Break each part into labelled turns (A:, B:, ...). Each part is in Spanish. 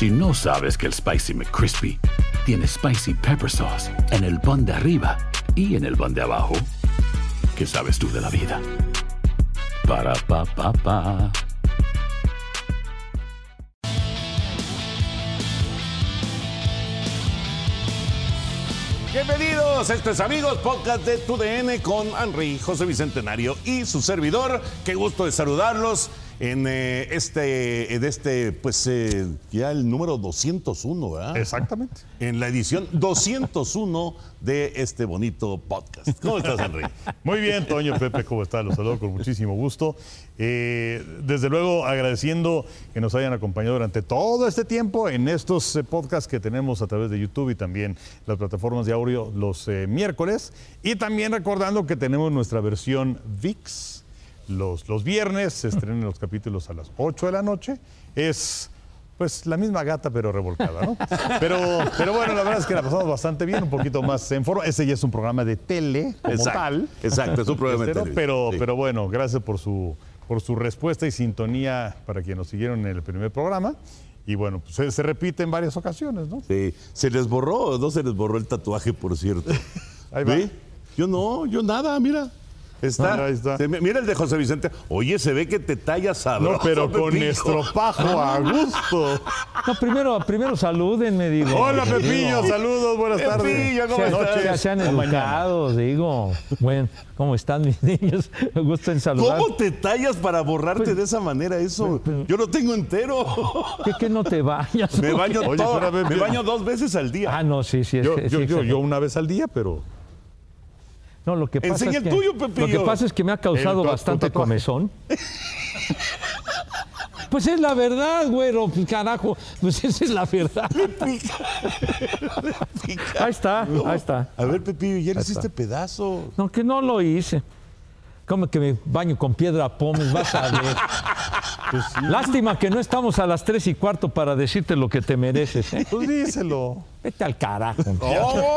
A: Si no sabes que el Spicy McCrispy tiene Spicy Pepper Sauce en el pan de arriba y en el pan de abajo, ¿qué sabes tú de la vida? Para, pa, pa, pa.
B: Bienvenidos, esto es Amigos, podcast de TUDN con Henry, José Bicentenario y su servidor. Qué gusto de saludarlos en eh, este, en este, pues eh, ya el número 201, ¿verdad?
C: Exactamente.
B: En la edición 201 de este bonito podcast. ¿Cómo estás, Henry?
C: Muy bien, Toño, Pepe, ¿cómo estás? Los saludo con muchísimo gusto. Eh, desde luego agradeciendo que nos hayan acompañado durante todo este tiempo en estos podcasts que tenemos a través de YouTube y también las plataformas de audio los miércoles. Y también recordando que tenemos nuestra versión VIX los, los viernes, se estrenan los capítulos a las 8 de la noche. Es pues la misma gata pero revolcada, ¿no? Pero, pero bueno, la verdad es que la pasamos bastante bien, un poquito más en forma. Ese ya es un programa de tele como
B: Exacto,
C: tal.
B: exacto, es un programa de
C: Este,
B: tele,
C: Pero,
B: sí.
C: pero bueno, gracias por su, por su respuesta y sintonía para quienes nos siguieron en el primer programa. Y bueno, pues se, se repite en varias ocasiones, ¿no?
B: Sí, ¿Se les borró o no se les borró el tatuaje, por cierto?
C: Ahí va.
B: ¿Ve? Yo no, yo nada, mira. Está.
C: Ah, ahí está.
B: Se mira el de José Vicente. Oye, se ve que te tallas sabroso.
C: No, pero con
B: Pepillo.
C: estropajo a gusto.
D: No, primero, primero salúdenme, digo.
C: Hola,
D: Digo,
C: Pepillo, saludos, buenas tardes.
B: Pepillo, ¿cómo
D: Sean,
B: estás?
D: sean- sean educados, digo. Bueno, ¿cómo están mis niños? Me gusta en saludar.
B: ¿Cómo te tallas para borrarte
C: Pues,
B: de esa manera eso? Yo lo tengo entero.
D: ¿Qué, que no te vayas?
B: Me baño,
C: Oye,
B: todo-
C: espérame,
B: me baño dos veces al día.
D: Ah, no, sí, sí. Es,
C: Yo,
D: es
C: yo, yo,
D: excelente.
C: yo una vez al día, pero
D: No, lo que pasa
B: Enseña
D: es
B: el
D: que,
B: tuyo,
D: Lo
B: Pepillo.
D: que pasa es que me ha causado
C: El tu-
D: bastante
C: tatuaje.
D: comezón. Pues es la verdad, güero, pues, carajo. Pues esa es la verdad. Ahí está, ahí está.
B: A ver, Pepillo, ya le hiciste pedazo.
D: No, que no lo hice. Como que me baño con piedra pómez, vas a ver.
C: Pues
D: Lástima que no estamos a las tres y cuarto para decirte lo que te mereces. ¿eh?
C: pues díselo.
D: Vete al carajo.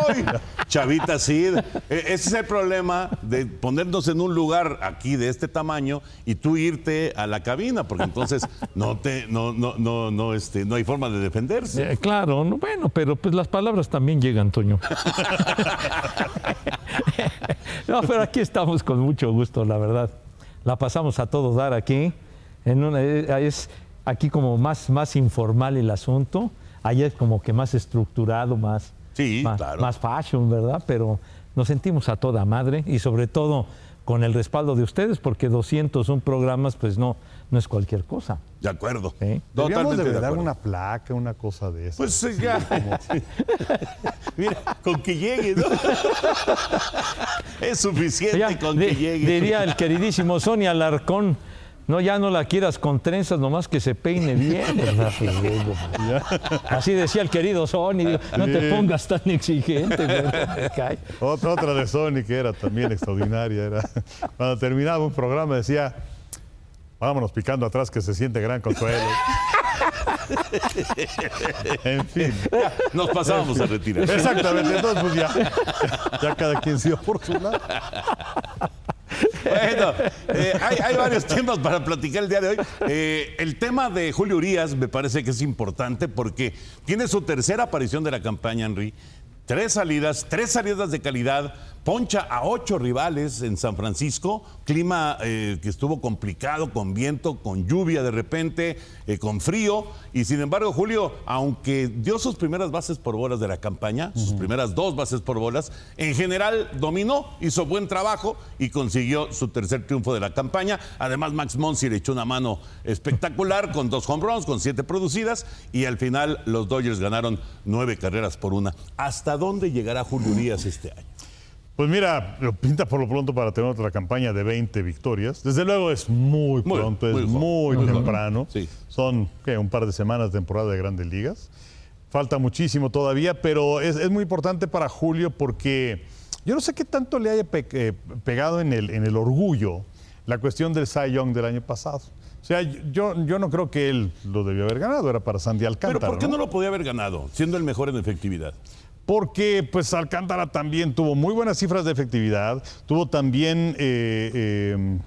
B: ¡Ay! Chavita Cid. E- Ese es el problema de ponernos en un lugar aquí de este tamaño y tú irte a la cabina, porque entonces no te, no, no, no, no, este, no hay forma de defenderse.
D: Eh, claro, no, bueno, pero pues las palabras también llegan, Toño. no, pero aquí estamos con mucho gusto, la verdad. La pasamos a todo dar aquí. En una, eh, es aquí como más, más informal el asunto. Allá es como que más estructurado, más,
B: Sí,
D: más,
B: claro.
D: más fashion, ¿verdad? Pero nos sentimos a toda madre y sobre todo con el respaldo de ustedes, porque 201 programas, pues no, no es cualquier cosa.
B: De acuerdo.
D: Sí.
B: Totalmente
C: de
B: de
C: dar
B: acuerdo.
C: una placa, una cosa de eso.
B: Pues ya. Mira, con que llegue, ¿no? es suficiente
D: Ya,
B: con
D: di-
B: que llegue.
D: Diría el queridísimo Sonia Alarcón, no, ya no la quieras con trenzas, nomás que se peine bien, Así decía el querido Sony, no te pongas tan exigente.
C: Otra, otra de Sony que era también extraordinaria. Era, cuando terminaba un programa decía, vámonos picando atrás que se siente gran consuelo. en fin.
B: Nos pasábamos a retirar.
C: Exactamente, entonces pues ya, ya cada quien se iba por su lado.
B: Bueno, eh, hay, varios temas para platicar el día de hoy. Eh, el tema de Julio Urias me parece que es importante porque tiene su tercera aparición de la campaña, Henry. Tres salidas, tres salidas de calidad, poncha a ocho rivales en San Francisco, clima eh, que estuvo complicado, con viento, con lluvia de repente, eh, con frío, y sin embargo Julio, aunque dio sus primeras bases por bolas de la campaña, sus primeras dos bases por bolas, en general dominó, hizo buen trabajo y consiguió su tercer triunfo de la campaña. Además Max Monsi le echó una mano espectacular con dos home runs, con siete producidas, y al final los Dodgers ganaron nueve carreras por una. ¿Hasta dónde llegará Julio Urias este año?
C: Pues mira, lo pinta por lo pronto para tener otra campaña de 20 victorias. Desde luego es muy
B: Muy,
C: pronto, es muy, temprano.
B: Sí.
C: Son ¿qué? un par de semanas de temporada de grandes ligas. Falta muchísimo todavía, pero es, es muy importante para Julio porque yo no sé qué tanto le haya pe- eh, pegado en el, en el orgullo la cuestión del Cy Young del año pasado. O sea, yo, yo no creo que él lo debió haber ganado, era para Sandy Alcántara.
B: Pero ¿por qué
C: ¿no?
B: no lo podía haber ganado, siendo el mejor en efectividad?
C: Porque pues Alcántara también tuvo muy buenas cifras de efectividad, tuvo también eh, eh,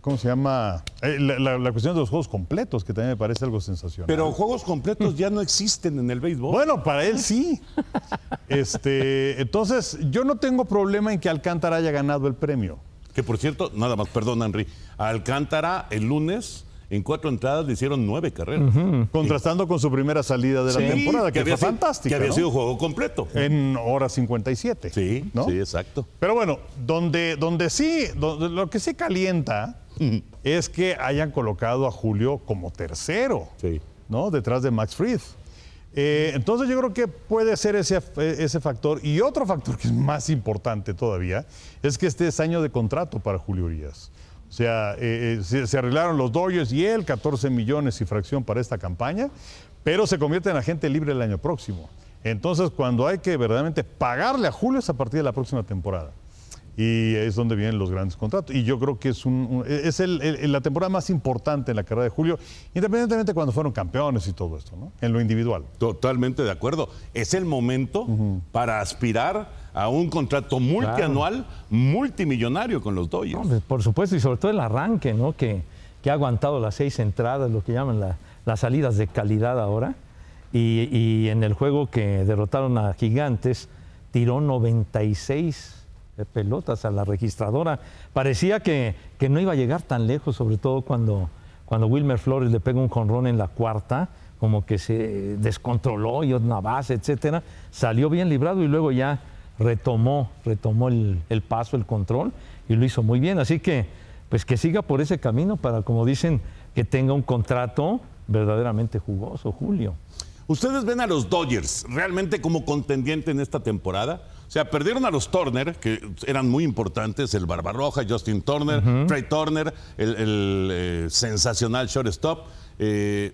C: ¿cómo se llama? Eh, la, la- la cuestión de los juegos completos, que también me parece algo sensacional.
B: Pero juegos completos ya no existen en el béisbol.
C: Bueno, para él sí. Este, entonces, yo no tengo problema en que Alcántara haya ganado el premio.
B: Que por cierto, nada más, perdón, Henry. Alcántara el lunes, en cuatro entradas, le hicieron nueve carreras.
C: Contrastando con su primera salida de la
B: Sí,
C: temporada, que,
B: había
C: fue
B: sido-
C: fantástica.
B: Que había
C: ¿no?
B: sido juego completo.
C: En hora 57.
B: Sí,
C: ¿no?
B: sí, exacto.
C: Pero bueno, donde, donde sí, donde- lo que sí calienta es que hayan colocado a Julio como tercero,
B: Sí.
C: ¿no? Detrás de Max Fried. Eh, entonces yo creo que puede ser ese, ese factor. Y otro factor que es más importante todavía es que este es año de contrato para Julio Urias. O sea, eh, eh, se, arreglaron los Dodgers y él, 14 millones y fracción para esta campaña, pero se convierte en agente libre el año próximo. Entonces, cuando hay que verdaderamente pagarle a Julio es a partir de la próxima temporada. Y es donde vienen los grandes contratos. Y yo creo que es, un, un- es el- el- la temporada más importante en la carrera de Julio, independientemente de cuando fueron campeones y todo esto, ¿no? En lo individual.
B: Totalmente de acuerdo. Es el momento para aspirar a un contrato multianual, multimillonario con los Dodgers.
D: Por supuesto, y sobre todo el arranque, ¿no? Que, que ha aguantado las seis entradas, lo que llaman la- las salidas de calidad ahora. Y, y en el juego que derrotaron a Gigantes, tiró 96 pelotas a la registradora. Parecía que, que no iba a llegar tan lejos, sobre todo cuando, cuando Wilmer Flores le pega un jonrón en la cuarta, como que se descontroló y una base, etcétera. Salió bien librado y luego ya retomó, retomó el, el paso, el control y lo hizo muy bien. Así que, pues que siga por ese camino para, como dicen, que tenga un contrato verdaderamente jugoso, Julio.
B: ¿Ustedes ven a los Dodgers realmente como contendiente en esta temporada? O sea, perdieron a los Turner, que eran muy importantes, el Barbarroja, Justin Turner, Trey Turner, el, el, eh, sensacional shortstop, eh,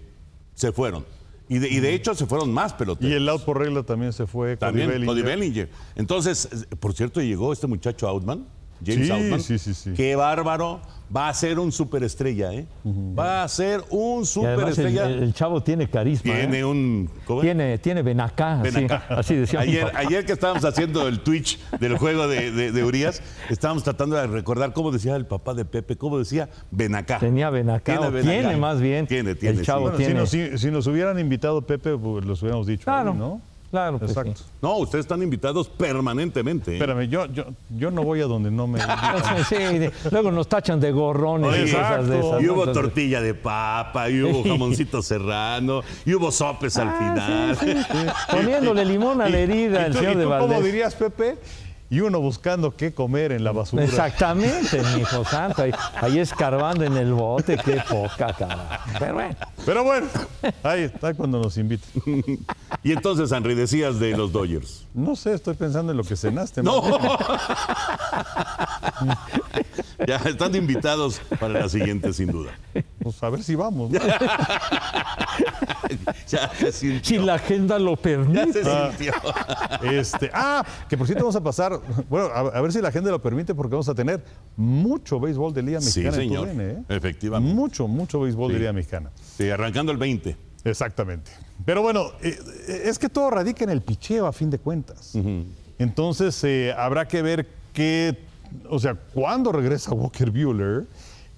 B: se fueron. Y de, y de hecho se fueron más peloteros.
C: Y el out por regla también se fue. Cody
B: También,
C: Bellinger.
B: Cody Bellinger. Entonces, por cierto, llegó este muchacho Outman, James
C: Sí,
B: Outman.
C: sí, sí, sí.
B: Qué bárbaro. Va a ser un superestrella, ¿eh? Va a ser un superestrella.
D: el- el chavo tiene carisma. ¿eh?
B: Tiene un. ¿cómo es?
D: Tiene, tiene Benacá, así, así decía
B: Ayer, que estábamos haciendo el Twitch del juego de, de, de Urias, estábamos tratando de recordar cómo decía el papá de Pepe, cómo decía ven acá.
D: Tenía Benacá, o tiene más bien.
B: Tiene, tiene.
D: El chavo
B: sí.
C: Bueno, si
D: tiene.
C: nos, si- si nos hubieran invitado Pepe, pues los hubiéramos dicho.
D: Claro,
C: ahí, ¿no?
D: Claro que
C: Exacto.
D: sí.
B: No, ustedes están invitados permanentemente. ¿eh?
C: Espérame, yo, yo, yo no voy a donde no me invitan.
D: Sí, de- luego nos tachan de gorrones y
C: Exacto.
D: cosas de esas.
B: Y hubo tortilla de papa, y hubo jamoncito serrano, y hubo sopes al
D: Ah,
B: final.
D: Poniéndole limón a la herida
C: ¿Y
D: el
C: tú-
D: señor
C: y
D: de
C: tú ¿Cómo
D: Valdés.
C: dirías, Pepe? Y uno buscando qué comer en la basura.
D: Exactamente, mi hijo santo. Ahí, ahí escarbando en el bote, qué poca cara. Pero bueno,
C: Pero bueno, ahí está cuando nos inviten.
B: Y entonces, Henry, decías de los Dodgers.
C: No sé, estoy pensando en lo que cenaste.
B: No. ya están invitados para la siguiente, sin duda.
C: Pues a ver si vamos. ¿no?
B: Ya se sintió.
D: si la agenda lo
B: Ya
D: permite.
B: se sintió.
C: Este, ah, que por cierto vamos a pasar, bueno, a, a ver si la gente lo permite porque vamos a tener mucho béisbol de Liga
B: Sí,
C: Mexicana en
B: señor.
C: TUDN, ¿eh?
B: Efectivamente.
C: Mucho, mucho béisbol de
B: Sí.
C: Liga Mexicana.
B: Sí, arrancando el 20.
C: Exactamente. Pero bueno, eh, eh, es que todo radica en el picheo a fin de cuentas. Entonces eh, habrá que ver qué, o sea, cuándo regresa Walker Bueller.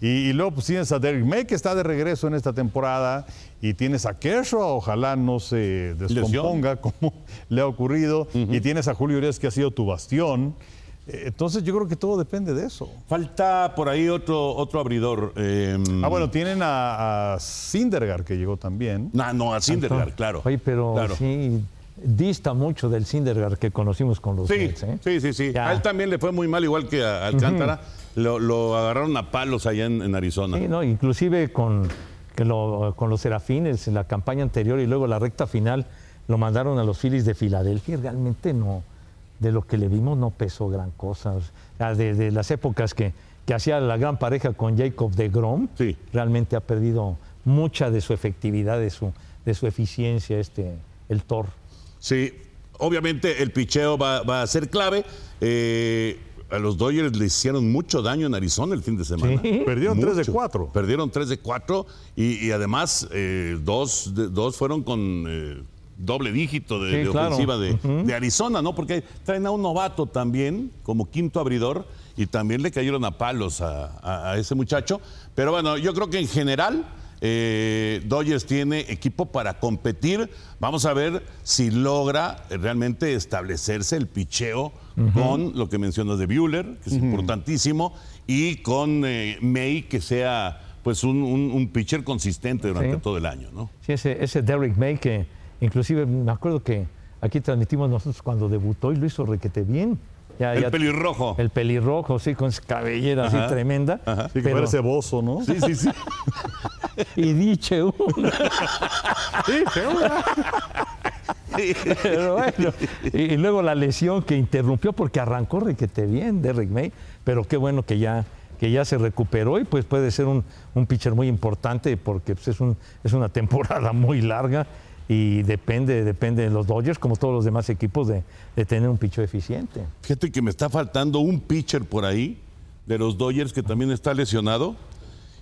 C: Y, y luego pues tienes a Derek May que está de regreso en esta temporada y tienes a Kershaw, ojalá no se descomponga como le ha ocurrido. Y tienes a Julio Urias que ha sido tu bastión. Eh, Entonces yo creo que todo depende de eso.
B: Falta por ahí otro, otro abridor. eh,
C: Ah, bueno, tienen a, a Syndergaard que llegó también.
B: No, no, a Syndergaard, claro.
D: Oye, pero
B: Claro.
D: sí, dista mucho del Syndergaard que conocimos con los
B: Sí,
D: Mets, ¿eh?
B: sí, sí, sí.
D: Ya.
B: A él también le fue muy mal, igual que a Alcántara. Lo, lo agarraron a palos allá en, en Arizona.
D: Sí, no, inclusive con, que lo- con los Serafines en la campaña anterior y luego la recta final lo mandaron a los Phillies de Filadelfia y realmente no, de lo que le vimos no pesó gran cosa. O sea, de, de las épocas que, que hacía la gran pareja con Jacob de Grom,
B: Sí.
D: realmente ha perdido mucha de su efectividad, de su, de su eficiencia este, el Thor.
B: Sí, obviamente el picheo va, va a ser clave. Eh, a los Dodgers le hicieron mucho daño en Arizona el fin de semana.
D: Sí.
C: Perdieron 3 de
B: Mucho.
C: 4.
B: Perdieron 3 de 4 y, y además eh, dos, de- dos fueron con eh, doble dígito de,
D: Sí,
B: de
D: claro.
B: ofensiva de, de Arizona, ¿no? Porque traen a un novato también como quinto abridor y también le cayeron a palos a, a- a ese muchacho. Pero bueno, yo creo que en general eh, Dodgers tiene equipo para competir. Vamos a ver si logra realmente establecerse el picheo con lo que mencionas de Bueller, que es importantísimo, y con eh, May, que sea pues un, un- un pitcher consistente durante
D: Sí.
B: todo el año, ¿no?
D: Sí, ese, ese Derrick May que inclusive me acuerdo que aquí transmitimos nosotros cuando debutó y lo hizo requete bien. Ya-
B: El
D: ya-
B: pelirrojo.
D: El pelirrojo, sí, con esa cabellera
B: Ajá,
D: así tremenda.
C: Sí, que
D: pero-
C: parece bozo, ¿no?
B: Sí, sí, sí.
D: y diche uno.
C: Sí, seguro.
D: Pero bueno, y, y luego la lesión que interrumpió porque arrancó requete bien Derrick May, pero qué bueno que ya, que ya se recuperó y pues puede ser un, un pitcher muy importante porque pues, es, un, es una temporada muy larga y depende, depende de los Dodgers, como todos los demás equipos, de, de tener un pitcher eficiente.
B: Fíjate que me está faltando un pitcher por ahí de los Dodgers que también está lesionado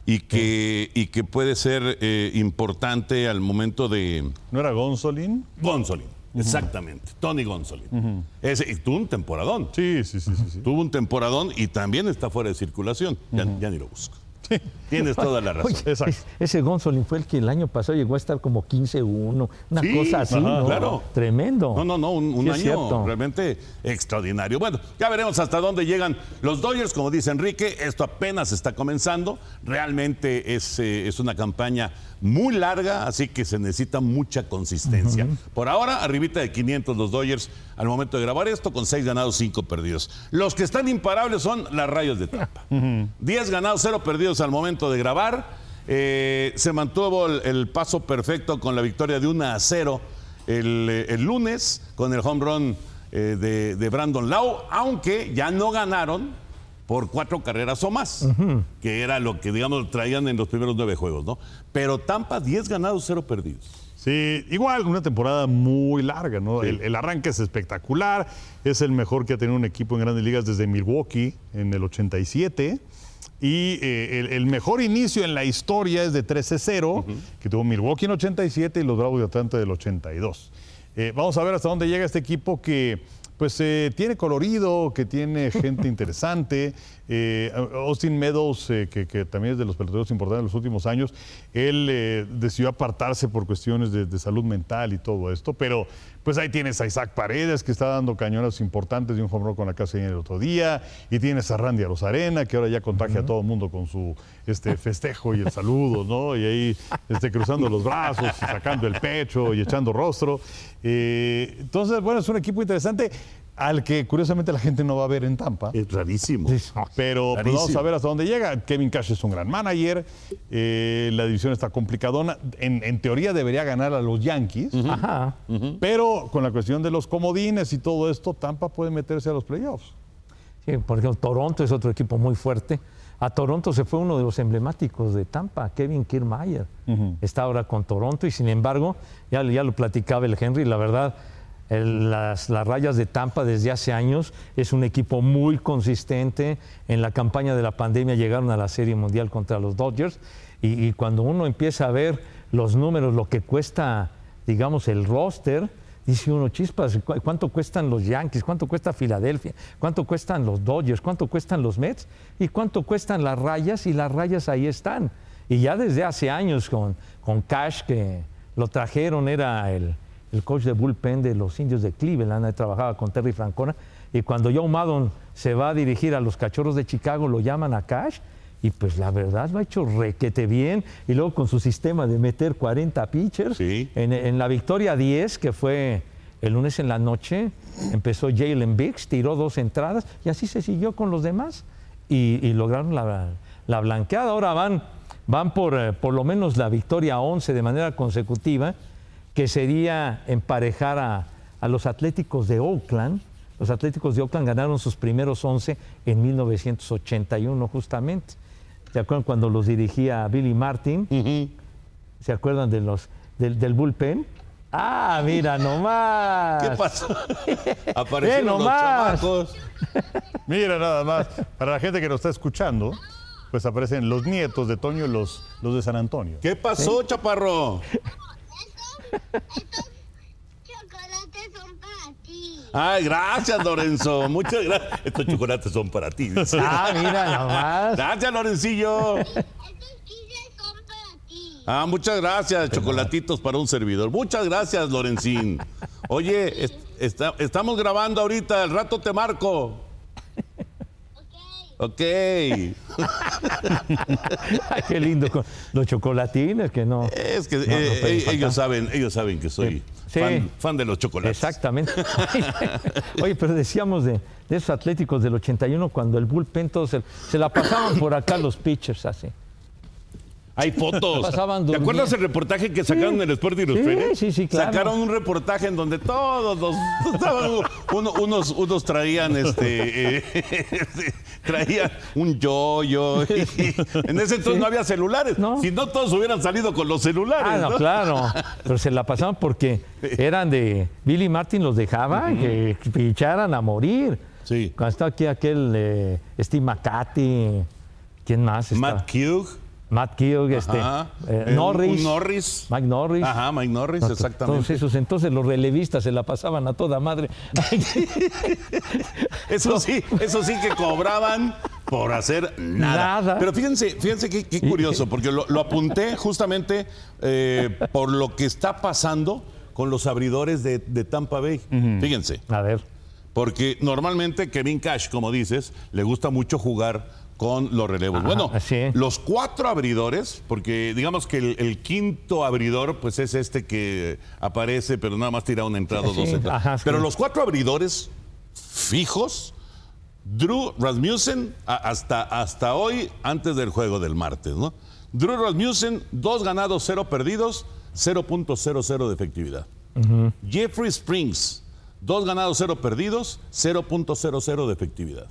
B: y que, y que puede ser eh, importante al momento de
C: ¿No era Gonzolin?
B: Gonzolin. Exactamente, Tony Gonzolin. Ese, y tuvo un temporadón.
C: Sí, sí, sí, sí. sí.
B: Tuvo un temporadón y también está fuera de circulación. Ya, ya ni lo busco. Tienes toda la razón.
D: Oye,
C: Exacto.
D: es- ese Gonzolin fue el que el año pasado llegó a estar como 15-1, una
B: Sí,
D: cosa así,
B: ajá,
D: ¿no?
B: claro.
D: Tremendo.
B: No, no, no, un, un
D: Sí, es
B: año realmente extraordinario. Bueno, ya veremos hasta dónde llegan los Dodgers, como dice Enrique, esto apenas está comenzando, realmente es, eh, es una campaña muy larga, así que se necesita mucha consistencia. Por ahora, arribita de 500 los Dodgers al momento de grabar esto, con 6 ganados, 5 perdidos. Los que están imparables son las Rayos de Tampa. 10 ganados, 0 perdidos al momento de grabar. Eh, se mantuvo el, el paso perfecto con la victoria de 1 a 0 el, eh, el lunes con el home run eh, de, de Brandon Lau, aunque ya no ganaron por cuatro carreras o más, que era lo que, digamos, traían en los primeros nueve juegos, ¿no? Pero Tampa, 10 ganados, 0 perdidos.
C: Sí, igual, una temporada muy larga, ¿no? El, el arranque es espectacular, es el mejor que ha tenido un equipo en grandes ligas desde Milwaukee en el 87. Y eh, el, el mejor inicio en la historia es de 13-0, que tuvo Milwaukee en 87 y los Bravos de Atlanta del 82. Eh, vamos a ver hasta dónde llega este equipo que pues eh, tiene colorido, que tiene gente interesante. Eh, Austin Meadows, eh, que, que también es de los peloteros importantes de los últimos años, él eh, decidió apartarse por cuestiones de, de salud mental y todo esto, pero pues ahí tienes a Isaac Paredes, que está dando cañones importantes de un home run con la casa el otro día, y tienes a Randy Rosarena, que ahora ya contagia a todo el mundo con su este, festejo y el saludo, ¿no? Y ahí este, cruzando los brazos, y sacando el pecho y echando rostro. Eh, entonces, bueno, es un equipo interesante al que curiosamente la gente no va a ver en Tampa.
B: Es rarísimo.
C: Pero pues, vamos a ver hasta dónde llega. Kevin Cash es un gran manager. eh, la división está complicadona. En, en teoría debería ganar a los Yankees.
D: Ajá.
C: Pero con la cuestión de los comodines y todo esto, Tampa puede meterse a los playoffs.
D: Sí, por ejemplo, Toronto es otro equipo muy fuerte. A Toronto se fue uno de los emblemáticos de Tampa, Kevin Kiermaier. Está ahora con Toronto y sin embargo, ya, ya lo platicaba el Henry, la verdad, las, las rayas de Tampa desde hace años es un equipo muy consistente. En la campaña de la pandemia llegaron a la Serie Mundial contra los Dodgers y, y cuando uno empieza a ver los números, lo que cuesta, digamos, el roster, Dice uno, chispas, ¿cu- ¿cuánto cuestan los Yankees? ¿Cuánto cuesta Filadelfia? ¿Cuánto cuestan los Dodgers? ¿Cuánto cuestan los Mets? ¿Y cuánto cuestan las rayas? Y las rayas ahí están. Y ya desde hace años con, con Cash, que lo trajeron, era el, el coach de bullpen de los indios de Cleveland, trabajaba con Terry Francona. Y cuando Joe Maddon se va a dirigir a los cachorros de Chicago, lo llaman a Cash. Y pues la verdad lo ha hecho requete bien. Y luego con su sistema de meter 40 pitchers.
B: Sí.
D: En, en la victoria 10, que fue el lunes en la noche, empezó Jalen Biggs, tiró dos entradas y así se siguió con los demás. Y, y lograron la, la blanqueada. Ahora van, van por eh, por lo menos la victoria 11 de manera consecutiva, que sería emparejar a, a los Atléticos de Oakland. Los Atléticos de Oakland ganaron sus primeros 11 en 1981 justamente. ¿Se acuerdan cuando los dirigía Billy Martin? ¿Se acuerdan de los, del, del bullpen? Ah, mira nomás.
B: ¿Qué pasó? Aparecieron los
D: nomás.
B: chamacos.
C: Mira nada más, para la gente que nos está escuchando, pues aparecen los nietos de Toño y los, los de San Antonio.
B: ¿Qué pasó, chaparro? Estos chocolates son para ti. Ay, gracias, Lorenzo. Muchas gracias. Estos chocolates son para ti.
D: Ah, mira nomás.
B: Gracias, Lorencillo.
E: Estos son para ti.
B: Ah, muchas gracias. Chocolatitos para un servidor. Muchas gracias, Lorencín. Oye, está- estamos grabando ahorita. Al rato te marco.
E: Ok.
D: Ay, qué lindo los chocolatines que no.
B: Es que
D: no
B: eh, eh, ellos saben, ellos saben que soy
D: Sí.
B: fan, fan de los chocolates.
D: Exactamente. Oye, pero decíamos de, de esos atléticos del 81 cuando el bullpen todos se, se la pasaban por acá los pitchers así.
B: Hay fotos.
D: Pasaban
B: ¿Te acuerdas el reportaje que sacaron en el Sport
D: Sí,
B: Illustrated?
D: sí, sí, claro.
B: Sacaron un reportaje en donde todos los estaban- uno- unos, unos traían este, eh, traían un yoyo. y- en ese entonces no había celulares.
D: No.
B: Si no todos hubieran salido con los celulares.
D: Ah, no,
B: ¿no?
D: claro. Pero se la pasaban porque eran de. Billy Martin los dejaba que picharan a morir.
B: Sí.
D: Cuando estaba aquí aquel eh, Steve McCarthy. ¿Quién más? estaba?
B: Matt Hugh.
D: Matt Keogh, este,
B: Ajá.
D: eh,
B: Eh,
D: Norris.
B: Norris.
D: Mike Norris.
B: Ajá, Mike Norris,
D: No,
B: exactamente.
D: Todos esos, entonces los relevistas se la pasaban a toda madre.
B: Eso sí, eso sí que cobraban por hacer nada.
D: Nada.
B: Pero fíjense, fíjense qué, qué curioso, porque lo, lo apunté justamente eh, por lo que está pasando con los abridores de, de Tampa Bay. Fíjense,
D: A ver.
B: porque normalmente Kevin Cash, como dices, le gusta mucho jugar con los relevos. bueno, los cuatro abridores, porque digamos que el, el quinto abridor, pues es este que aparece, pero nada más tira una entrada o
D: Sí,
B: dos entradas.
D: ajá, sí.
B: Pero los cuatro abridores fijos, Drew Rasmussen, hasta, hasta hoy, antes del juego del martes, ¿no? Drew Rasmussen, dos ganados, cero perdidos, 0.00 de efectividad. Jeffrey Springs, dos ganados, cero perdidos, 0.00 de efectividad.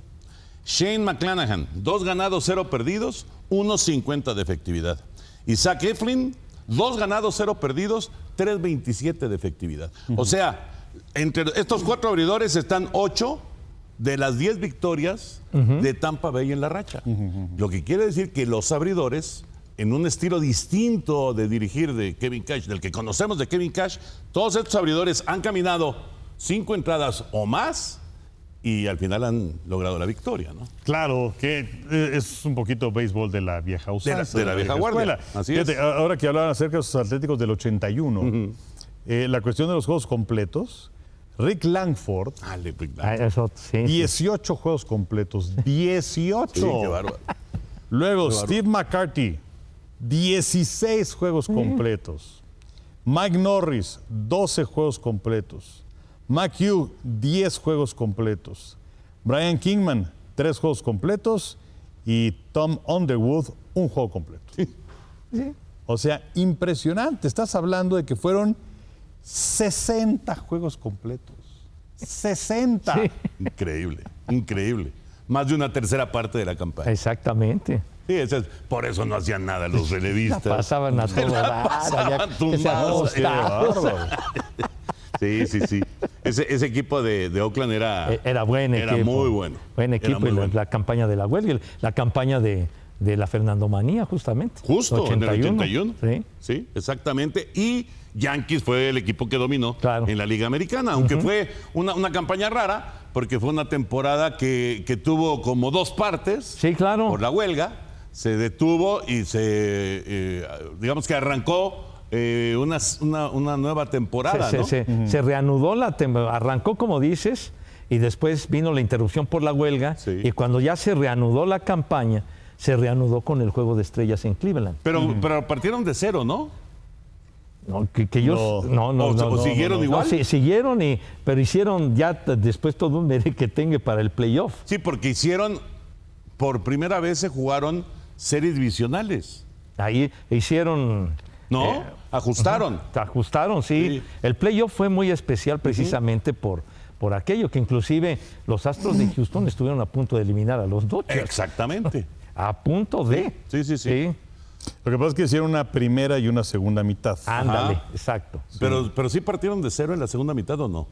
B: Shane McClanahan, dos ganados, cero perdidos, 1.50 de efectividad. Isaac Eflin, dos ganados, cero perdidos, 3.27 de efectividad. O sea, entre estos cuatro abridores están ocho de las 10 victorias de Tampa Bay en la racha. Lo que quiere decir que los abridores, en un estilo distinto de dirigir de Kevin Cash, del que conocemos de Kevin Cash, todos estos abridores han caminado cinco entradas o más y al final han logrado la victoria, ¿no?
C: Claro, que eh, es un poquito béisbol de la vieja usanza.
B: de la vieja guardia. Así
C: Fíjate,
B: es.
C: Ahora que hablaban acerca de los atléticos del 81, eh, la cuestión de los juegos completos, Rick Langford,
B: Dale, Rick
D: Ah, Eso, sí, sí.
C: 18 juegos completos. 18.
B: Sí, qué bárbaro.
C: Luego, Steve McCarthy, 16 juegos completos. Mike Norris, 12 juegos completos. McHugh, 10 juegos completos. Brian Kingman, 3 juegos completos. Y Tom Underwood, un juego completo. O sea, impresionante. Estás hablando de que fueron 60 juegos completos. 60.
D: Sí.
B: Increíble, increíble. Más de una tercera parte de la campaña.
D: Exactamente.
B: Sí, es- por eso no hacían nada los
D: La
B: relevistas.
D: pasaban a todo
B: la pasaban tumbados. Sí, sí, sí. Ese, ese equipo de, de Oakland era,
D: Eh, Era buen equipo.
B: Era muy bueno.
D: Buen equipo. y la,
B: bueno.
D: la campaña de la huelga, la campaña de, de la Fernandomanía, justamente.
B: Justo en el 81.
D: Sí.
B: Sí, exactamente. Y Yankees fue el equipo que dominó
D: Claro.
B: en la Liga Americana, aunque fue una, una campaña rara, porque fue una temporada que, que tuvo como dos partes.
D: Sí, claro.
B: Por la huelga, se detuvo y se, eh, digamos que arrancó eh, una, una- una nueva temporada,
D: se,
B: ¿no?
D: se- se- se reanudó la tem- arrancó como dices y después vino la interrupción por la huelga
B: Sí.
D: y cuando ya se reanudó la campaña se reanudó con el juego de estrellas en Cleveland.
B: Pero, pero partieron de cero, ¿no?
D: No, que, que ellos no, no, no,
B: o siguieron
D: no, no.
B: igual.
D: No, sí, siguieron y pero hicieron ya después todo un que tenga para el playoff.
B: Sí, porque hicieron, por primera vez se jugaron series divisionales,
D: Ahí hicieron
B: ¿no?
D: eh,
B: Ajustaron.
D: Ajustaron, sí.
B: Sí.
D: El playoff fue muy especial precisamente por, por aquello que inclusive los Astros de Houston estuvieron a punto de eliminar a los Dodgers.
B: Exactamente.
D: A punto de.
B: Sí, sí, sí.
C: Lo que pasa es que hicieron una primera y una segunda mitad.
D: Ándale,
B: Ajá.
D: exacto.
B: Pero, pero sí partieron de cero en la segunda mitad o no.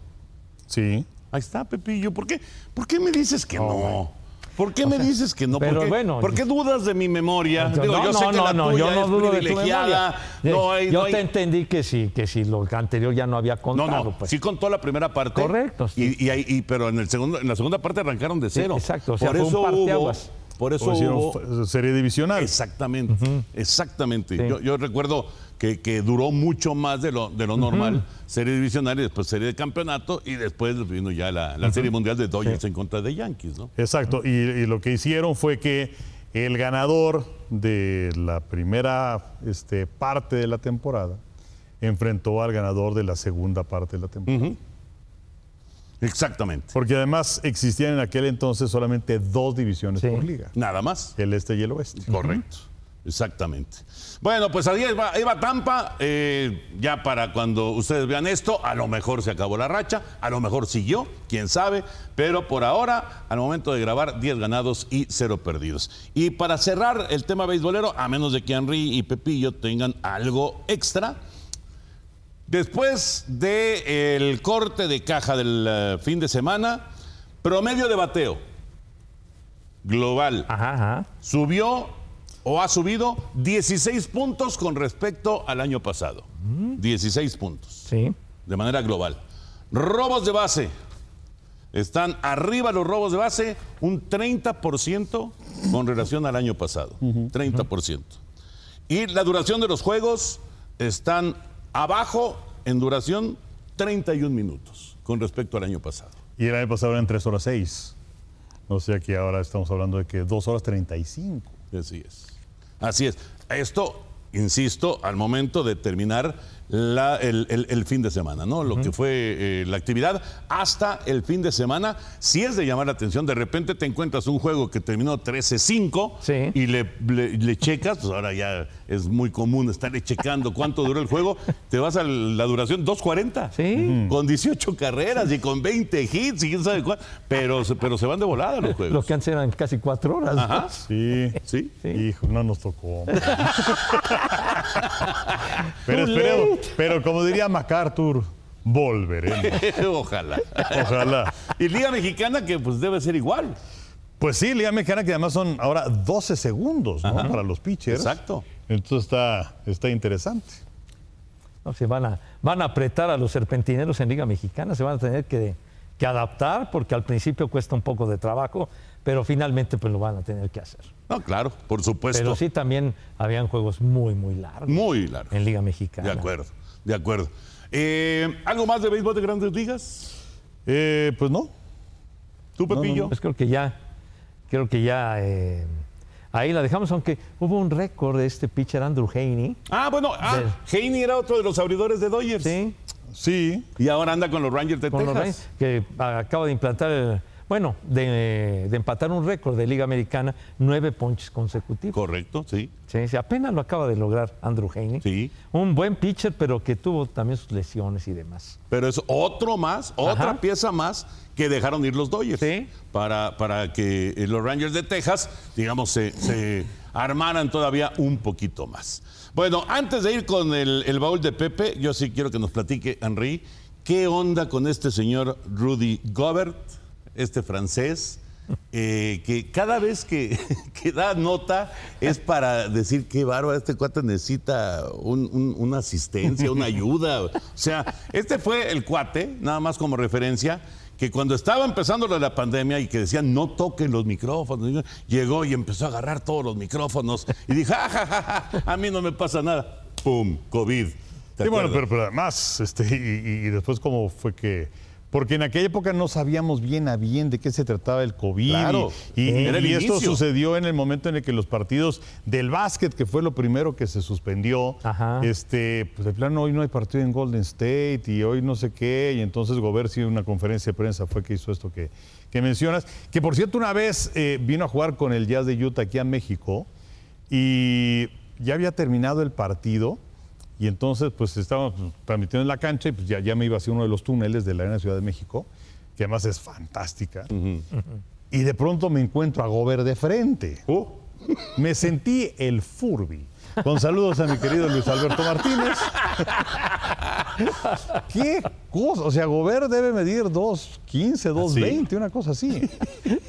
C: Sí.
B: Ahí está, Pepillo. ¿Por qué, ¿Por qué me dices que no? ¿Por qué me dices que no? ¿Por
D: pero
B: qué,
D: bueno,
B: ¿por qué dudas de mi memoria?
D: Yo-
B: Digo,
D: no,
B: yo sé
D: no,
B: que
D: no,
B: la
D: no,
B: tuya
D: yo no
B: es
D: dudo de tu
B: privilegiada.
D: memoria.
B: No hay-
D: yo
B: no hay-
D: te entendí que sí, que si lo anterior ya no había
B: No,
D: contado.
B: no,
D: pues.
B: sí contó la primera parte.
D: Correcto, sí.
B: Y, y ahí- y- pero en, el segundo, en la segunda parte arrancaron de cero.
D: exacto, o sea,
B: por
D: fue un
B: eso hubo,
D: parteaguas.
B: por eso hubo-
C: serie divisional.
B: Exactamente, exactamente.
D: Sí.
B: Yo, yo recuerdo que, que duró mucho más de lo, de lo normal, serie divisional y después serie de campeonato y después vino ya la, la serie mundial de Dodgers en contra de Yankees, ¿no?
C: Exacto, y, y lo que hicieron fue que el ganador de la primera este, parte de la temporada enfrentó al ganador de la segunda parte de la temporada.
B: Exactamente.
C: Porque además existían en aquel entonces solamente dos divisiones
D: Sí.
C: por liga,
B: Nada más.
C: el este y el oeste.
B: Correcto. Exactamente. Bueno, pues ahí va, ahí va Tampa. eh, ya para cuando ustedes vean esto, a lo mejor se acabó la racha, a lo mejor siguió, quién sabe. Pero por ahora, al momento de grabar, 10 ganados y 0 perdidos. Y para cerrar el tema beisbolero, a menos de que Henry y Pepillo tengan algo extra, después del corte de caja del eh, fin de semana, promedio de bateo global
D: Ajá, ajá.
B: subió o ha subido 16 puntos con respecto al año pasado. 16 puntos
D: Sí.
B: de manera global. Robos de base. Están arriba los robos de base un 30% con relación al año pasado. 30%. Y la duración de los juegos están abajo en duración 31 minutos con respecto al año pasado.
C: Y el año pasado eran 3 horas 6. O sea que ahora estamos hablando de que 2 horas 35.
B: Así es. Así es. Esto, insisto, al momento de terminar la- el, el- el fin de semana, ¿no? Lo que fue eh, la actividad hasta el fin de semana. Si es de llamar la atención, de repente te encuentras un juego que terminó 13-5
D: Sí.
B: y le, le- le checas, pues ahora ya es muy común estarle checando cuánto duró el juego, te vas a la duración 2.40.
D: Sí.
B: Con 18 carreras y con 20 hits y quién sabe cuál. Pero, se- pero se van de volada los juegos.
D: Lo que antes eran casi cuatro horas. ¿no?
B: Ajá.
C: Sí.
B: Sí.
C: Hijo, no nos tocó. pero, esperemos-. Pero como diría MacArthur, volveremos.
B: Ojalá.
C: Ojalá.
B: Y Liga Mexicana que pues debe ser igual.
C: Pues sí, Liga Mexicana que además son ahora 12 segundos ¿no? para los pitchers.
B: Exacto.
C: Entonces está, está interesante.
D: No, se van a, van a apretar a los serpentineros en Liga Mexicana, se van a tener que, que adaptar porque al principio cuesta un poco de trabajo, pero finalmente pues lo van a tener que hacer.
B: No, claro, por supuesto.
D: Pero sí también habían juegos muy, muy largos
B: Muy largo.
D: en Liga Mexicana.
B: De acuerdo, de acuerdo. Eh, ¿Algo más de béisbol de grandes ligas?
C: Eh, pues no.
B: ¿Tú, Pepillo?
D: Pues creo que ya, creo que ya eh, ahí la dejamos, aunque hubo un récord de este pitcher Andrew Haney.
B: Ah, bueno, ah, Haney era otro de los abridores de Dodgers.
D: Sí,
C: Sí.
B: Y ahora anda con los Rangers de
D: con los
B: Texas.
D: Rangers, que acaba de implantar, el- bueno, de, de empatar un récord de Liga Americana, nueve ponches consecutivos.
B: Correcto, sí.
D: Sí, sí, apenas lo acaba de lograr Andrew Haney.
B: Sí.
D: Un buen pitcher, pero que tuvo también sus lesiones y demás.
B: Pero es otro más, otra
D: Ajá.
B: pieza más que dejaron ir los Dodgers.
D: Sí.
B: Para, para que eh, los Rangers de Texas, digamos, se, se armaran todavía un poquito más. Bueno, antes de ir con el, el baúl de Pepe, yo sí quiero que nos platique, Henry, ¿qué onda con este señor Rudy Gobert, este francés? eh, que cada vez que, que da nota es para decir qué bárbaro, este cuate necesita un- un- una asistencia, una ayuda. O sea, este fue el cuate, nada más como referencia, que cuando estaba empezando la pandemia y que decían no toquen los micrófonos, llegó y empezó a agarrar todos los micrófonos y dijo, "Ja, ja, ja, ja, a mí no me pasa nada. ¡Pum! COVID. ¿Te
C: Sí, bueno, pero, pero además, este, y, y- y después cómo fue que... Porque en aquella época no sabíamos bien a bien de qué se trataba el COVID.
B: Claro,
C: y, esto sucedió en el momento en el que los partidos del básquet, que fue lo primero que se suspendió,
D: Ajá.
C: este, pues de plano hoy no hay partido en Golden State y hoy no sé qué, y entonces Gobert sí en una conferencia de prensa fue que hizo esto que, que mencionas, que por cierto una vez eh, vino a jugar con el Jazz de Utah aquí a México y ya había terminado el partido y entonces pues estábamos transmitiendo en la cancha y pues ya, ya me iba hacia uno de los túneles de la Arena Ciudad de México, que además es fantástica. Y de pronto me encuentro a Gober de frente.
B: Uh,
C: Me sentí el Furby. Con saludos a mi querido Luis Alberto Martínez. ¿Qué cosa. O sea, Gobert debe medir 2.15, 2.20, una cosa así.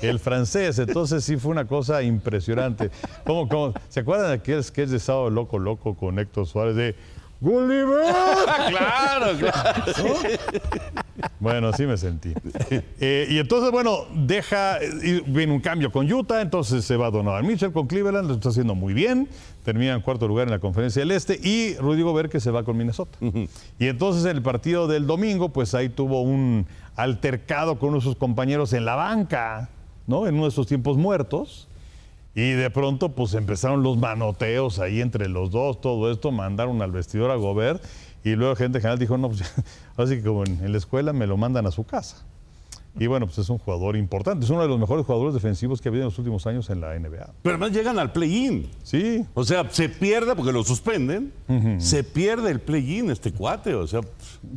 C: El francés, entonces sí fue una cosa impresionante. ¿Cómo, cómo? ¿Se acuerdan de aquel sketch de Sábado Loco Loco con Héctor Suárez de ¡Gulliver!
B: claro, claro.
C: Bueno, así me sentí. Eh, y entonces, bueno, deja, y viene un cambio con Utah, entonces se va Donovan Mitchell con Cleveland, lo está haciendo muy bien, termina en cuarto lugar en la conferencia del Este, y Rudy Gobert que se va con Minnesota. Y entonces en el partido del domingo, pues ahí tuvo un altercado con uno de sus compañeros en la banca, ¿no? En uno de esos tiempos muertos. Y de pronto, pues empezaron los manoteos ahí entre los dos, todo esto, mandaron al vestidor a Gobert y luego gente general dijo, no, pues así que como en, en la escuela me lo mandan a su casa. Y bueno, pues es un jugador importante, es uno de los mejores jugadores defensivos que ha habido en los últimos años en la NBA.
B: Pero además llegan al play-in.
C: Sí,
B: O sea, se pierde porque lo suspenden. Se pierde el play-in este cuate. O sea,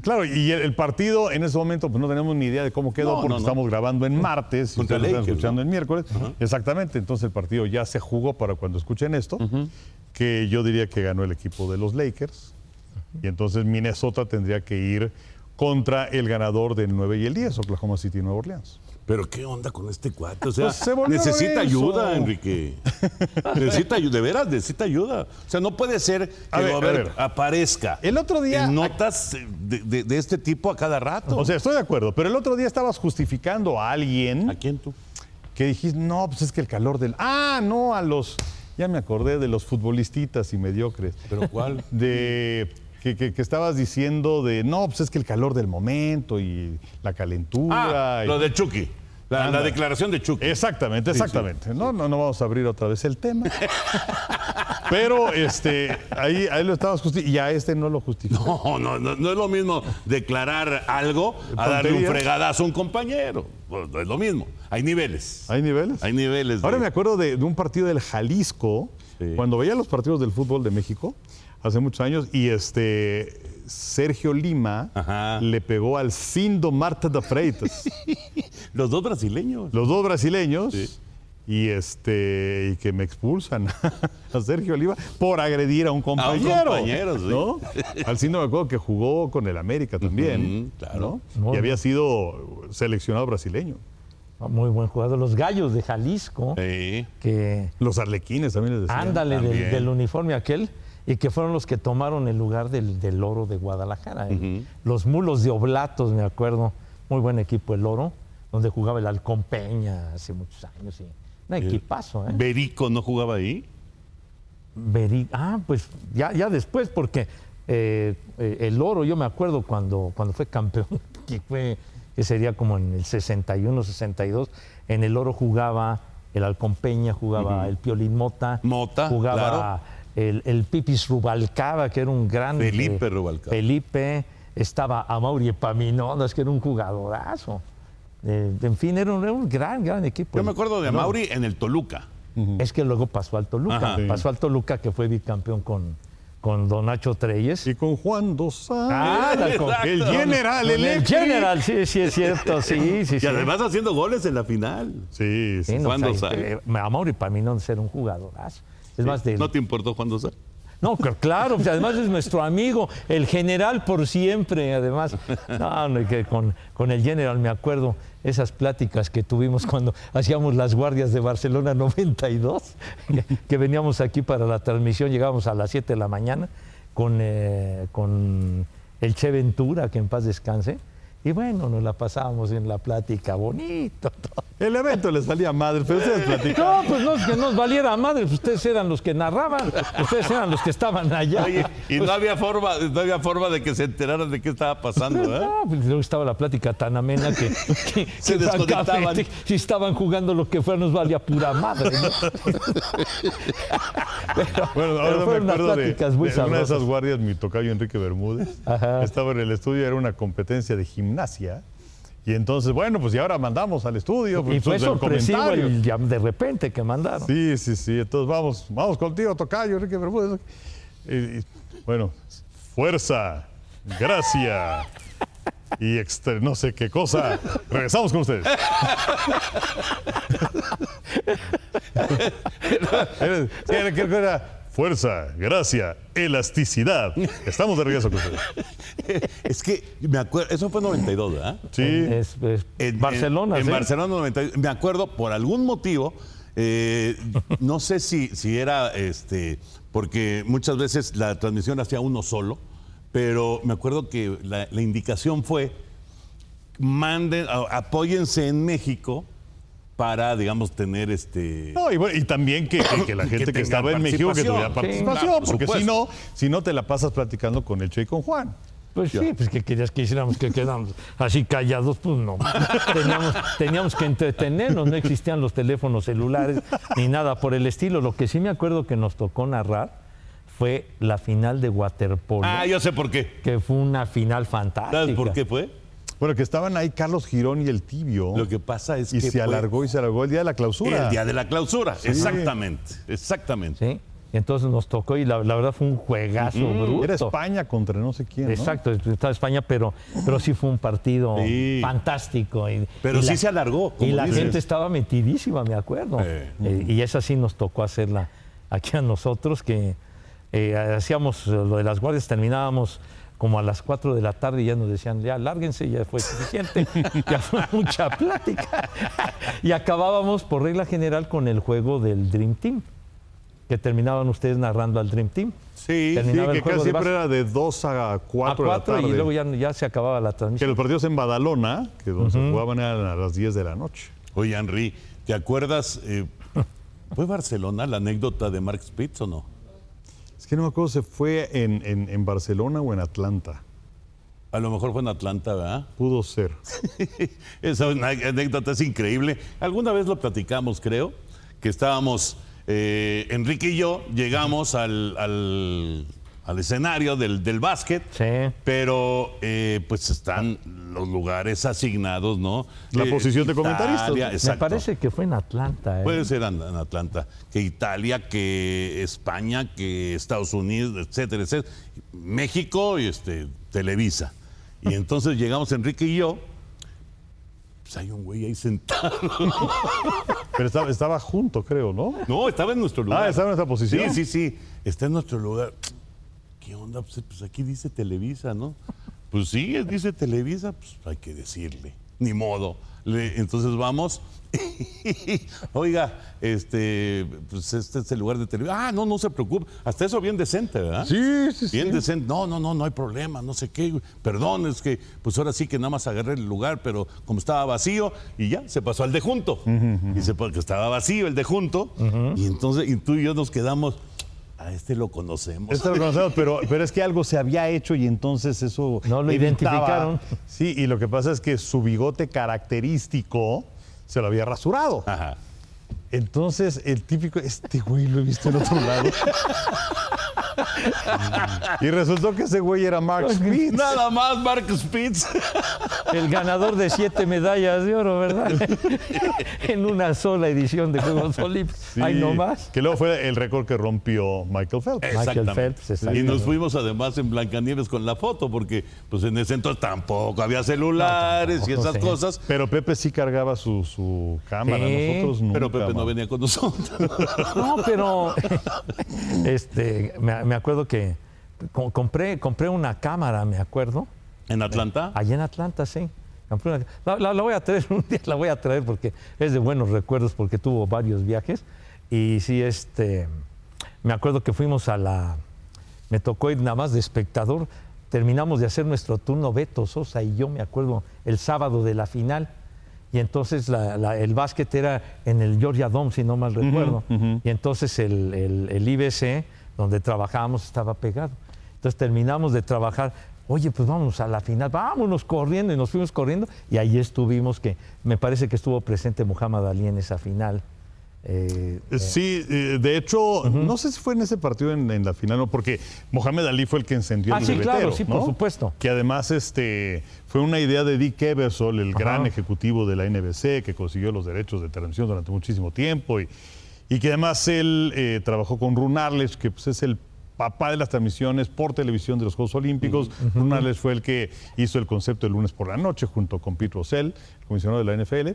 C: claro, y el, el partido en ese momento pues no tenemos ni idea de cómo quedó
B: No,
C: porque
B: no, no.
C: estamos grabando en martes y ustedes lo están escuchando en miércoles. Exactamente, entonces el partido ya se jugó para cuando escuchen esto, que yo diría que ganó el equipo de los Lakers. Y entonces Minnesota tendría que ir contra el ganador del 9 y el 10, Oklahoma City y Nueva Orleans.
B: pero ¿qué onda con este cuate? O sea,
C: Pues se
B: necesita ayuda, Enrique. necesita ayuda, de veras, necesita ayuda. O sea, no puede ser que
C: A ver, a
B: Gobert
C: ver.
B: aparezca
C: El otro día-
B: en notas de, de- de este tipo a cada rato.
C: O sea, estoy de acuerdo, pero el otro día estabas justificando a alguien
B: ¿A quién tú?
C: que dijiste, no, pues es que el calor del... Ah, no, a los... Ya me acordé de los futbolistas y mediocres.
B: ¿Pero cuál?
C: De... Que, que- que estabas diciendo de, no, pues es que el calor del momento y la calentura.
B: Ah,
C: y-
B: lo de Chucky. La, declaración de Chucky.
C: Exactamente, exactamente. No, no, no vamos a abrir otra vez el tema. Pero este, ahí, ahí lo estabas justificando y a este no lo justificó.
B: No, no, no, no es lo mismo declarar algo a darle un fregadazo a un compañero. Pues, no es lo mismo. Hay niveles.
C: ¿Hay niveles?
B: Hay niveles. de-
C: Ahora me acuerdo de, de un partido del Jalisco, cuando veía los partidos del fútbol de México, hace muchos años, y este Sergio Lima
B: Ajá.
C: le pegó al Cindo Marta de Freitas,
B: Los dos brasileños.
C: los dos brasileños,
B: Sí.
C: y este y que me expulsan a Sergio Lima por agredir a un compañero.
B: compañero, sí.
C: ¿no? Al Cindo me acuerdo que jugó con el América también,
B: claro.
C: y había sido seleccionado brasileño.
D: Muy buen jugador. Los gallos de Jalisco,
B: Sí.
D: que
C: Los arlequines también les decían.
D: ándale del, del uniforme aquel, y que fueron los que tomaron el lugar del, del oro de Guadalajara. ¿eh? Los mulos de Oblatos, me acuerdo. Muy buen equipo el oro, donde jugaba el Halcón Peña hace muchos años. Y un equipazo, ¿eh?
B: Berico no jugaba ahí.
D: Veri- ah, pues ya, ya después, porque eh, eh, el oro, yo me acuerdo cuando, cuando fue campeón, que fue, que sería como en el 61, 62, en el oro jugaba el Halcón Peña, jugaba el Piolín Mota,
B: Mota,
D: jugaba
B: claro.
D: El, el Pipis Rubalcaba, que era un gran...
B: Felipe
D: eh,
B: Rubalcaba.
D: Felipe, estaba Amauri Epaminondas, que era un jugadorazo. Eh, en fin, era un, era un gran, gran equipo.
B: Yo me acuerdo de Mauri en el Toluca.
D: Es que luego pasó al Toluca.
B: Ajá. Sí.
D: Pasó al Toluca, que fue bicampeón con, con Don Nacho Treyes.
C: Y con Juan dos
D: Ah.
C: El general,
D: con
C: el
D: el. General, sí, sí, es cierto, sí, sí.
B: Y
D: sí.
B: además haciendo goles en la final.
C: Sí, sí.
D: Sí, no,
B: Juan
D: o sea,
B: Dosal.
D: eh, mí no era un jugadorazo. Es más de...
B: ¿No te importó Juan Dosal?
D: No, cl- claro, pues además es nuestro amigo, el general por siempre, además. No, no, que con, con el general me acuerdo esas pláticas que tuvimos cuando hacíamos las guardias de Barcelona 92, que, que veníamos aquí para la transmisión, llegábamos a las 7 de la mañana con, eh, con el Che Ventura, que en paz descanse. Y bueno, nos la pasábamos en la plática, bonito. todo.
C: El evento le salía madre, pero ustedes platican.
D: No, pues no es que nos valiera madre, pues ustedes eran los que narraban, ustedes eran los que estaban allá.
B: Oye, y no había forma, no había forma de que se enteraran de qué estaba pasando, ¿eh?
D: No, pues luego estaba la plática tan amena que, que,
B: Se
D: que
B: desconectaban.
D: si estaban jugando lo que fuera nos valía pura madre. ¿no? Pero-
C: Bueno,
D: pero
C: ahora me
D: fueron unas
C: acuerdo de,
D: pláticas muy
C: de una de esas guardias, mi tocayo Enrique Bermúdez.
D: Ajá.
C: Estaba en el estudio, era una competencia de gimnasia. Y entonces, bueno, pues y ahora mandamos al estudio.
D: Y
C: pues,
D: fue
C: el
D: sorpresivo
C: comentario.
D: el de repente que mandaron.
C: Sí, sí, sí. Entonces vamos, vamos contigo, tocayo Enrique Bermúdez. Y- y, bueno, fuerza, gracia y no sé qué cosa. Regresamos con ustedes. Era- era fuerza, gracia, elasticidad. Estamos de regreso con ustedes.
B: Es que me acuerdo, eso fue 92, ¿verdad?
C: Sí.
D: Es, es
B: En-
D: Barcelona,
B: En. Barcelona 92. Me acuerdo, por algún motivo, eh, no sé si, si era este, porque muchas veces la transmisión la hacía uno solo, pero me acuerdo que la, la indicación fue: manden, apóyense en México para, digamos, tener este.
C: No, y, bueno, y también que, que- que la gente que, estaba en México que tuviera
B: participación. Sí, por
C: porque si no, si no te la pasas platicando con el Che y con Juan.
D: Pues sí, pues que querías que hiciéramos que quedamos así callados, pues no. Teníamos, teníamos que entretenernos, no existían los teléfonos celulares ni nada por el estilo. Lo que sí me acuerdo que nos tocó narrar fue la final de waterpolo,
B: Ah, yo sé por qué.
D: que fue una final fantástica.
B: ¿Sabes por qué fue?
C: Bueno, que estaban ahí Carlos Girón y el Tibio.
B: Lo que pasa es
C: y
B: que
C: se
B: fue
C: alargó y se alargó el día de la clausura.
B: el día de la clausura. Exactamente, exactamente.
D: ¿Sí? Y entonces nos tocó y la, la verdad fue un juegazo bruto.
C: Era España contra no sé quién. ¿no?
D: Exacto, estaba España, pero, pero sí fue un partido
B: Sí.
D: fantástico. y-
B: Pero
D: y
B: sí se alargó,
D: Y la
B: dices.
D: gente estaba metidísima, me acuerdo.
B: Eh.
D: Eh, y esa sí nos tocó hacerla aquí a nosotros, que eh, hacíamos lo de las guardias, terminábamos como a las 4 de la tarde y ya nos decían, ya lárguense, ya fue suficiente, ya fue mucha plática. y acabábamos por regla general con el juego del Dream Team, que terminaban ustedes narrando al Dream Team.
B: Sí,
C: Sí, que casi siempre era de 2 a
D: a
C: 4 de la
D: 4
C: tarde.
D: y luego ya, ya se acababa la
C: Que
D: transmisión.
C: los partidos en Badalona, que donde se jugaban eran a las 10 de la noche.
B: Oye, Henry, ¿te acuerdas? eh, ¿Fue Barcelona la anécdota de Mark Spitz o no?
C: Que no me acuerdo si fue en, en- en Barcelona o en Atlanta.
B: A lo mejor fue en Atlanta, ¿verdad?
C: Pudo ser.
B: Esa anécdota es increíble. Alguna vez lo platicamos, creo, que estábamos, eh, Enrique y yo, llegamos al, al- al escenario del, del básquet,
D: Sí.
B: pero eh, pues están los lugares asignados, ¿no?
C: La
B: Eh,
C: posición de ¿no?
D: Me parece que fue en Atlanta. ¿eh?
B: Puede ser en, en Atlanta, que Italia, que España, que Estados Unidos, etcétera, etcétera. México y este, Televisa. Y entonces llegamos Enrique y yo, pues hay un güey ahí sentado.
C: Pero estaba, estaba junto, creo, ¿no?
B: No, estaba en nuestro lugar.
C: Ah, estaba en esa posición.
B: Sí, sí, sí, está en nuestro lugar. ¿Qué onda? Pues, pues aquí dice Televisa, ¿no? Pues sí, dice Televisa, pues hay que decirle, ni modo. Le- entonces vamos. Oiga, este, pues este es el lugar de Televisa. Ah, no, no se preocupe. Hasta eso bien decente, ¿verdad?
C: Sí, sí, sí.
B: Bien decente. No, no, no, no hay problema, no sé qué. Perdón, es que pues ahora sí que nada más agarré el lugar, pero como estaba vacío y ya, se pasó al de junto. Y se porque estaba vacío el de junto. Y entonces y tú y yo nos quedamos, a este lo conocemos.
C: Esto lo conocemos, pero, pero es que algo se había hecho y entonces eso.
D: No lo
C: evitaba-
D: identificaron.
C: Sí, y lo que pasa es que su bigote característico se lo había rasurado.
B: Ajá.
C: Entonces, el típico, este güey lo he visto en otro lado. y resultó que ese güey era Mark Spitz.
B: Nada más Mark Spitz.
D: El ganador de siete medallas de oro, ¿verdad? en una sola edición de Juegos Olímpicos.
C: Sí,
D: Ay, no más.
C: Que luego fue el récord que rompió Michael Phelps.
D: Michael
B: Exactamente.
D: Phelps,
B: y nos fuimos además en Blancanieves con la foto, porque pues en ese entonces tampoco había celulares y
D: tampoco,
B: esas
D: sí.
B: cosas.
C: Pero Pepe sí cargaba su, su cámara.
D: Sí,
C: Nosotros nunca.
B: Pero Pepe no
C: mano.
B: venía con nosotros.
D: No, pero este, me, me acuerdo que co- compré, compré una cámara, me acuerdo.
B: ¿En Atlanta?
D: Allá en Atlanta, sí. La- la voy a traer un día, la voy a traer porque es de buenos recuerdos porque tuvo varios viajes. Y sí, este, me acuerdo que fuimos a la, me tocó ir nada más de espectador. Terminamos de hacer nuestro turno Beto Sosa y yo me acuerdo el sábado de la final. Y entonces la- la- el básquet era en el Georgia Dome, si no mal recuerdo. Y entonces el, el- el IBC, donde trabajábamos, estaba pegado. Entonces terminamos de trabajar. Oye, pues vamos a la final, vámonos corriendo. Y nos fuimos corriendo. Y ahí estuvimos, que me parece que estuvo presente Muhammad Ali en esa final. Eh,
C: Sí, eh, de hecho, no sé si fue en ese partido en, en la final, no, porque Mohamed Ali fue el que encendió
D: Ah,
C: el
D: sí,
C: bebetero,
D: claro, sí, por supuesto.
C: Que además este, fue una idea de Dick Ebersol, el gran ejecutivo de la NBC, que consiguió los derechos de transmisión durante muchísimo tiempo y, y que además él eh, trabajó con Ron Arledge, que pues, es el papá de las transmisiones por televisión de los Juegos Olímpicos. Runales fue el que hizo el concepto el lunes por la noche junto con Pete Rosell, el comisionado de la NFL.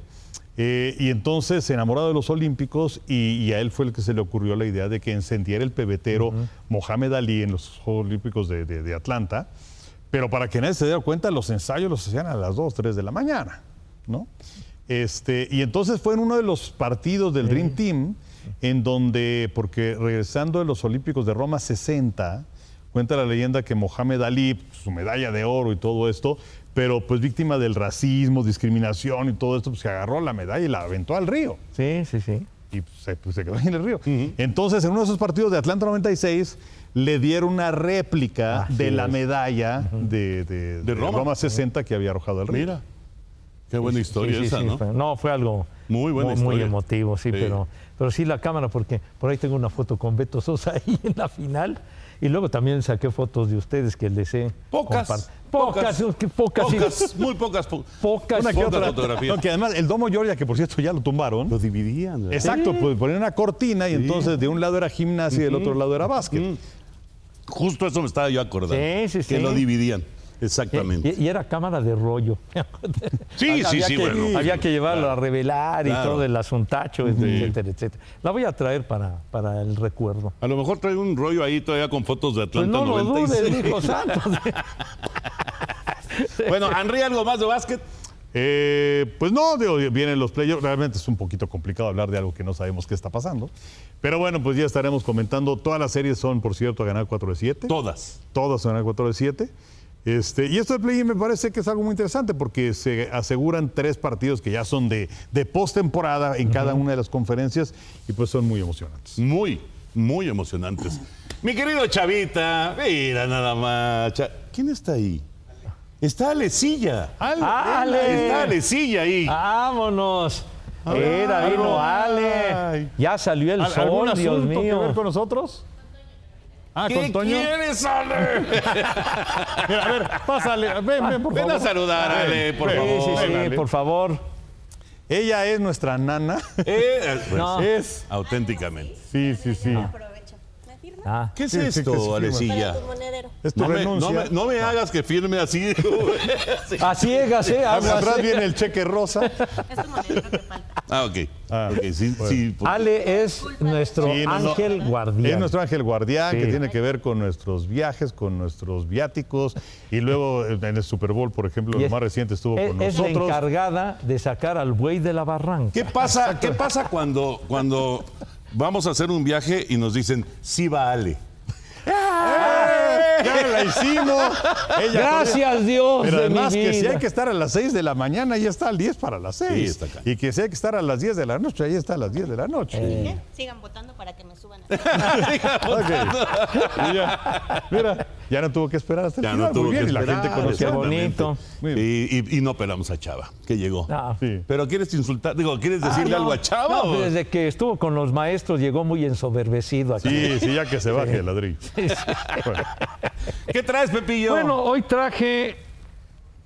C: Eh, y entonces, enamorado de los Olímpicos, y, y a él fue el que se le ocurrió la idea de que encendiera el pebetero Mohamed Ali en los Juegos Olímpicos de, de- de Atlanta. Pero para que nadie se diera cuenta, los ensayos los hacían a las 2, 3 de la mañana, ¿no? Este, y entonces fue en uno de los partidos del Dream Team, en donde, porque regresando de los Olímpicos de Roma 60, cuenta la leyenda que Mohamed Ali, su medalla de oro y todo esto, pero pues víctima del racismo, discriminación y todo esto, pues se agarró la medalla y la aventó al río
D: Sí, sí, sí.
C: y pues, se, pues, se quedó ahí en el río. Entonces, en uno de esos partidos de Atlanta 96, le dieron una réplica
D: Así
C: de la
D: es.
C: medalla de, de- de
B: Roma.
C: Roma. 60 que había arrojado al río.
B: Mira. Qué buena historia
D: Sí, sí,
B: esa,
D: sí,
B: ¿no?
D: fue- no, fue algo
B: Muy buena
D: muy,
B: historia.
D: emotivo, sí,
B: Sí.
D: Pero, pero sí la cámara, porque por ahí tengo una foto con Beto Sosa ahí en la final. Y luego también saqué fotos de ustedes que les he
B: Pocas.
D: compart- Pocas, pocas, sí.
B: Pocas, muy pocas. po-
D: Pocas,
C: Una que
B: Pocas
C: otra.
B: fotografías.
C: No, que además el Domo Georgia, que por cierto ya lo tumbaron.
B: Lo dividían. ¿verdad?
C: Exacto, pues ponían una cortina y entonces de un lado era gimnasia y del otro lado era básquet.
B: Justo eso me estaba yo acordando.
D: Sí, sí,
B: Que lo dividían. Exactamente.
D: y era cámara de rollo.
B: Sí, sí,
D: Había
B: sí,
D: que-
B: bueno.
D: Había que llevarlo a revelar y
B: Claro.
D: todo el asuntacho, etcétera, etcétera. La voy a traer para, para el recuerdo.
B: A lo mejor trae un rollo ahí todavía con fotos de
D: Pues
B: Atlanta
D: no lo
B: 96.
D: dudes, hijo santo.
B: Bueno, Henry, ¿algo más de básquet?
C: Eh, pues no, digo, vienen los playoffs. Realmente es un poquito complicado hablar de algo que no sabemos qué está pasando. Pero bueno, pues ya estaremos comentando. Todas las series son, por cierto, a ganar 4 de 7.
B: Todas.
C: Todas a ganar 4 de 7. Este, y esto del play me parece que es algo muy interesante porque se aseguran tres partidos que ya son de, de postemporada en cada una de las conferencias y pues son muy emocionantes.
B: Muy, muy emocionantes. Mi querido Chavita, mira nada más. Cha- ¿Quién está ahí? Está Alecilla.
D: ¡Ale!
B: Está Alecilla ahí.
D: ¡Vámonos! Era, vino Ale. Ya salió el
C: ¿Al-
D: sol,
C: ¿Algún
D: Dios
C: asunto que
D: mío.
C: ver con nosotros? Ah,
B: ¿Qué
C: con Toño.
B: quieres, Ale?
C: Mira, a ver, pásale, ven, ven, por
B: Ven
C: favor.
B: a saludar, Ale, por
C: ven.
D: Sí, sí,
B: favor.
D: sí,
C: Ale.
D: por favor.
C: Ella es nuestra nana.
B: Eh, pues,
D: No.
C: Es.
B: Auténticamente.
C: Sí, sí, sí.
E: Aprovecho. ¿Me firma?
D: Ah,
B: ¿Qué es
C: Sí, sí,
B: esto,
C: firma.
B: Alecilla?
E: Para tu monedero.
C: Es tu
B: No me,
C: renuncia.
B: no me- no me hagas que firme así.
D: a ciegas, ¿eh? Aguas,
C: Atrás viene el cheque rosa.
E: Es tu monedero que falta.
B: Ah, ok.
C: Ah,
B: Ok, sí, sí, por-
D: Ale es nuestro
C: Sí, no, no.
D: ángel guardián.
C: Es nuestro ángel guardián que tiene que ver con nuestros viajes, con nuestros viáticos. Y luego en el Super Bowl, por ejemplo,
D: Y
C: lo
D: es-
C: más reciente estuvo
D: es,
C: con
D: es la
C: nosotros.
D: encargada de sacar al buey de la barranca.
B: ¿Qué pasa, ¿qué pasa cuando, cuando vamos a hacer un viaje y nos dicen, sí va Ale?
C: ¡Ya la hicimos! Ella
D: Gracias, Dios.
C: Pero
D: de
C: además
D: mi
C: que si
D: vida.
C: hay que estar a las 6 de la mañana, ya está al 10 para las 6.
B: Sí, está acá.
C: y que si hay que estar a las 10 de la noche, ahí está a las 10 de la noche.
E: ¿Qué? Sigan votando para que me suban a
C: Ok. Y ya, mira, ya no tuvo que esperar hasta el
B: Ya
C: final.
B: no tuvo
C: Muy bien,
B: que
C: y la
B: esperar,
C: gente conoció.
D: Qué bonito.
B: Y, y- y no pelamos a Chava, que llegó.
D: Ah.
C: Sí.
B: Pero ¿quieres insultar? Digo, ¿quieres decirle
D: Ah, no.
B: algo a Chava?
D: No, pues desde que estuvo con los maestros llegó muy ensoberbecido aquí.
C: Sí, sí, ya que se baje el ladrillo. Bueno,
B: ¿Qué traes, Pepillo?
D: Bueno, hoy traje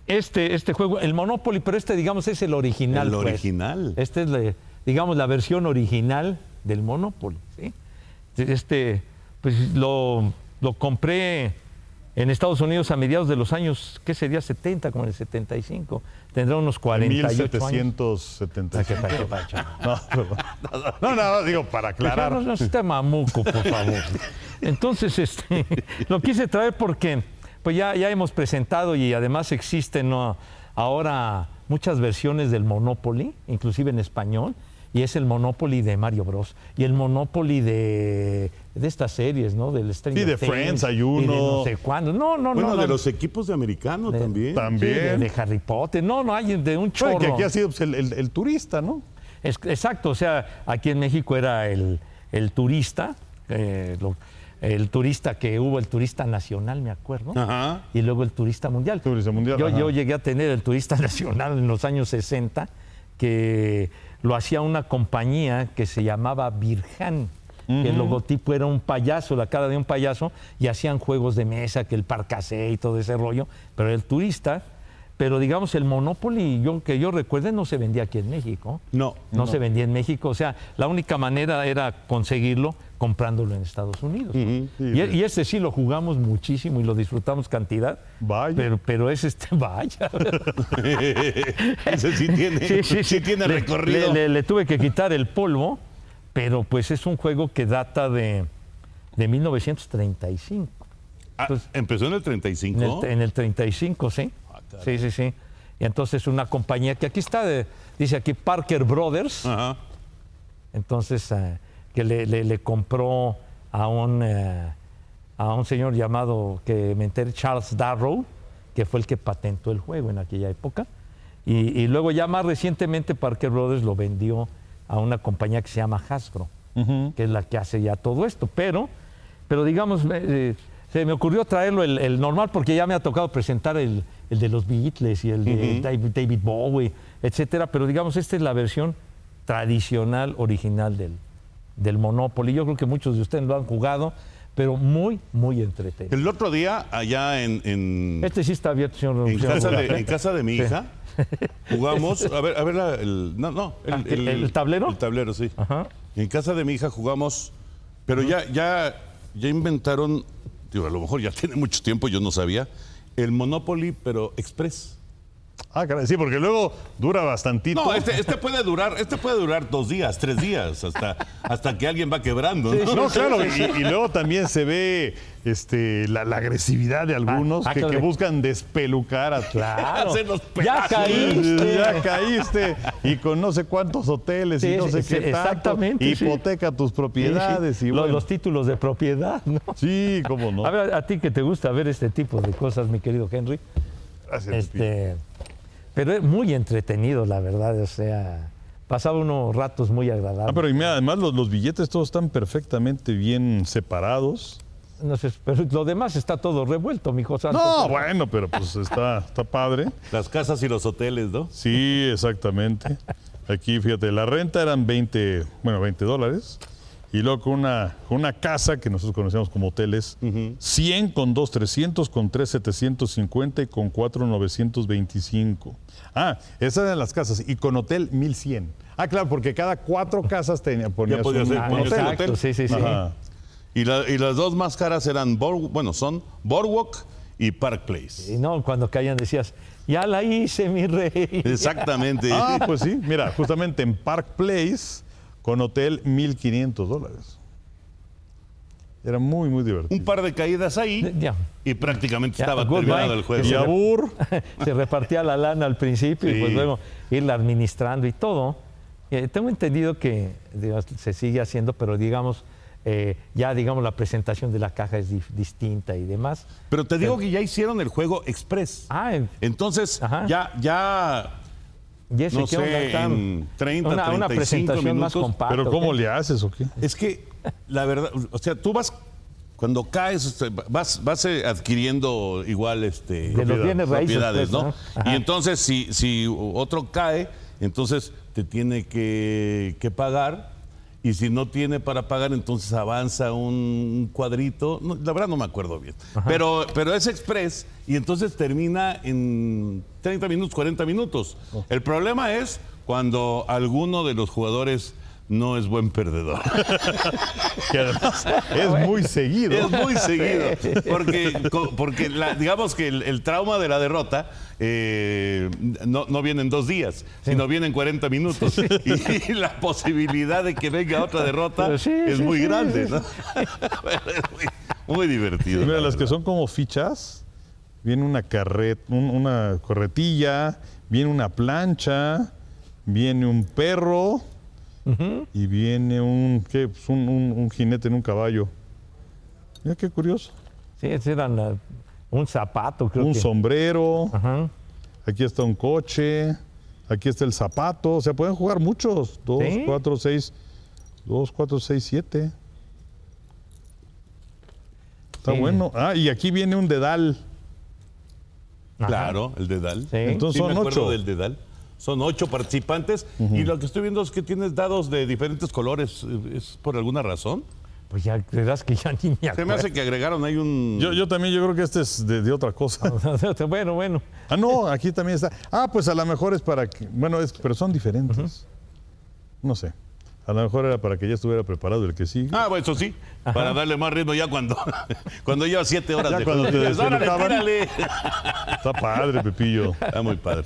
D: este, este juego, el Monopoly, pero este, digamos, es el original.
B: El
D: pues.
B: original.
D: Este es, la, digamos, la versión original del Monopoly. ¿sí? Este, pues lo, lo compré en Estados Unidos a mediados de los años, ¿qué sería? 70, como en el 75. Tendrá unos 48 años.
C: 1775.
D: Pa' que- pa' que- pa' que-
C: No, no, no, digo, para aclarar.
D: No, no esté mamuco, por favor. Entonces, este, lo quise traer porque pues ya, ya hemos presentado y además existen ¿no? ahora muchas versiones del Monopoly, inclusive en español, y es el Monopoly de Mario Bros. Y el Monopoly de, de estas series, ¿no? Del Stranger
C: Sí, de
D: Things,
C: Friends hay
D: y de
C: uno.
D: no sé cuándo. No, no,
B: bueno,
D: no.
B: de
D: no.
B: los equipos de americano
D: De-
B: también.
D: Sí,
C: También.
D: de, de Harry Potter. No, no, hay de un chorro.
C: Bueno, que aquí ha sido pues, el, el- el turista, ¿no?
D: Es- exacto, o sea, aquí en México era el, el turista, eh, lo- el turista que hubo, el turista nacional, me acuerdo,
B: Ajá.
D: y luego el turista mundial.
C: Turista mundial,
D: Yo, yo llegué a tener el turista nacional en los años 60, que lo hacía una compañía que se llamaba Virjan. Que el logotipo era un payaso, la cara de un payaso, y hacían juegos de mesa, que el parcasé y todo ese rollo, pero el turista pero digamos el Monopoly, yo, que yo recuerde, no se vendía aquí en México.
B: No.
D: No, se vendía en México. O sea, la única manera era conseguirlo comprándolo en Estados Unidos. y, y este sí lo jugamos muchísimo y lo disfrutamos cantidad.
C: Vaya.
D: Pero, pero es este, vaya.
B: Ese sí tiene, sí, tiene
D: Le-
B: recorrido.
D: Le, le- le tuve que quitar el polvo, pero pues es un juego que data de, de 1935.
B: Ah, empezó en el 35.
D: En el, en el 35, sí.
B: Ah,
D: sí, sí, sí. Y entonces una compañía que aquí está, de- dice aquí Parker Brothers,
B: Ajá.
D: entonces eh, que le, le- le compró a un, eh, a un señor llamado, que me enteré, Charles Darrow, que fue el que patentó el juego en aquella época. Y, y luego ya más recientemente Parker Brothers lo vendió a una compañía que se llama Hasbro, que es la que hace ya todo esto. Pero, pero digamos, eh, se me ocurrió traerlo el, el normal porque ya me ha tocado presentar el, el de los Beatles y el de David, David Bowie, etcétera. Pero digamos, esta es la versión tradicional, original del, del Monopoly. Yo creo que muchos de ustedes lo han jugado, pero muy, muy entretenido.
B: El otro día, allá en, en,
D: Este sí está abierto, señor.
B: en
D: señor
B: casa, de, en casa de mi
D: Sí.
B: hija, jugamos. A ver, a ver, la- el, no, no.
D: Ah, ¿el- el tablero?
B: El tablero, sí.
D: Ajá.
B: En casa de mi hija jugamos, pero ya, ya, ya inventaron, digo, a lo mejor ya tiene mucho tiempo, yo no sabía, el Monopoly, pero Express.
C: Ah, caray, sí, porque luego dura bastantito.
B: No, este, este puede durar, este puede durar dos días, tres días, hasta, hasta que alguien va quebrando. ¿no?
C: No, claro, y, y luego también se ve este, la, la agresividad de algunos
D: ah,
C: que,
D: claro.
C: que buscan despelucar a
D: Claro. Ya caíste.
C: Ya caíste y con no sé cuántos hoteles y no sé
D: sí,
C: qué
D: sí,
C: tanto,
D: exactamente, sí.
C: hipoteca tus
D: Sí, sí.
C: propiedades y
D: Lo-
C: bueno.
D: Los títulos de propiedad, ¿no?
C: Sí, cómo no.
D: A ver, a ti que te gusta ver este tipo de cosas, mi querido Henry. Este, pero es muy entretenido, la verdad. O sea, pasaba unos ratos muy agradables.
C: Ah, pero y mira, además los, los billetes todos están perfectamente bien separados.
D: No sé, pero lo demás está todo revuelto, mijo santo.
C: No,
D: Pero-
C: bueno, pero pues está, está padre.
B: Las casas y los hoteles, ¿no?
C: Sí, exactamente. Aquí, fíjate, la renta eran 20, bueno, 20 dólares. Y luego con una, con una casa que nosotros conocemos como hoteles, 100 con 2 300, con 3 750 y con 4 925. Ah, esas eran las casas. Y con hotel 1100. Ah, claro, porque cada cuatro casas tenía, ponías
B: podía
C: un,
B: ser,
D: Ah,
C: hotel.
D: exacto, sí, sí, sí.
B: Y, la- y las dos más caras eran, bueno, son Boardwalk y Park Place.
D: Y no, cuando caían decías, ya la hice, mi rey.
B: Exactamente.
C: Ah, pues sí, mira, justamente en Park Place, con hotel 1500 dólares. Era muy, muy divertido.
B: Un par de caídas ahí
D: Ya.
B: y prácticamente
D: Ya,
B: estaba
D: goodbye.
B: terminado el juego.
C: Y Abur,
D: se repartía la lana al principio y pues luego irla administrando y todo. Eh, tengo entendido que digamos, se sigue haciendo, pero digamos, eh, ya digamos la presentación de la caja es distinta y demás.
B: Pero te digo que ya hicieron el juego Express.
D: Ah, en-
B: Entonces,
D: Ajá.
B: ya, ya,
D: y ese,
B: no
D: ¿qué onda?
B: sé,
D: Está-
B: en 30,
D: una, una
B: 35
D: presentación más
B: minutos.
D: compacta.
C: pero ¿cómo le haces o qué?
B: es que la verdad, o sea, tú vas, cuando caes, este, vas, vas eh, adquiriendo igual este,
D: De los bienes raíces,
B: propiedades,
D: pues,
B: ¿no?
D: ¿no? Ajá.
B: Y entonces, si, si otro cae, entonces te tiene que, que pagar. Y si no tiene para pagar, entonces avanza un cuadrito. No, la verdad no me acuerdo bien. Pero, pero es express y entonces termina en 30 minutos, 40 minutos.
D: Oh.
B: El problema es cuando alguno de los jugadores no es buen perdedor.
C: Que además es muy seguido.
B: Es muy seguido. Porque, porque la- digamos que el, el trauma de la derrota eh, no, no viene en dos días, sino viene en 40 minutos. Y, la posibilidad de que venga otra derrota es muy
D: sí,
B: grande.
D: sí,
B: ¿no? es muy, muy divertido.
C: Mira,
B: la
C: las que son como fichas, viene una carret, un- una corretilla, viene una plancha, viene un perro y viene un, ¿qué? Pues un, un- un jinete en un caballo. Mira qué curioso.
D: Sí, ese era la- un zapato, creo
C: un
D: que.
C: sombrero, aquí está un coche, aquí está el zapato. O sea, pueden jugar muchos. Dos,
D: Sí.
C: cuatro, seis, dos, cuatro, seis, siete. Está
D: Sí.
C: bueno. Ah, y aquí viene un dedal.
B: Claro, el dedal.
D: Sí.
C: Entonces
B: Sí, me
C: son
B: acuerdo
C: ocho.
B: del dedal. Son ocho participantes y lo que estoy viendo es que tienes dados de diferentes colores. ¿Es por alguna razón?
D: Pues ya verás que ya ni me
B: Se me hace que agregaron ahí un.
C: Yo, yo también, yo creo que este es de, de otra cosa.
D: bueno, bueno.
C: Ah, no, aquí también está. Ah, pues a lo mejor es para que. Bueno, es, pero son diferentes. No sé. A lo mejor era para que ya estuviera preparado el que sigue.
B: Ah, bueno, eso sí. Para darle más ritmo ya cuando, cuando lleva siete horas
C: Ya
B: de
C: cuando
B: juego.
C: te
B: Dices, "Órale,
C: despelucaban".
B: tírale".
C: Está padre, Pepillo.
B: Está muy padre.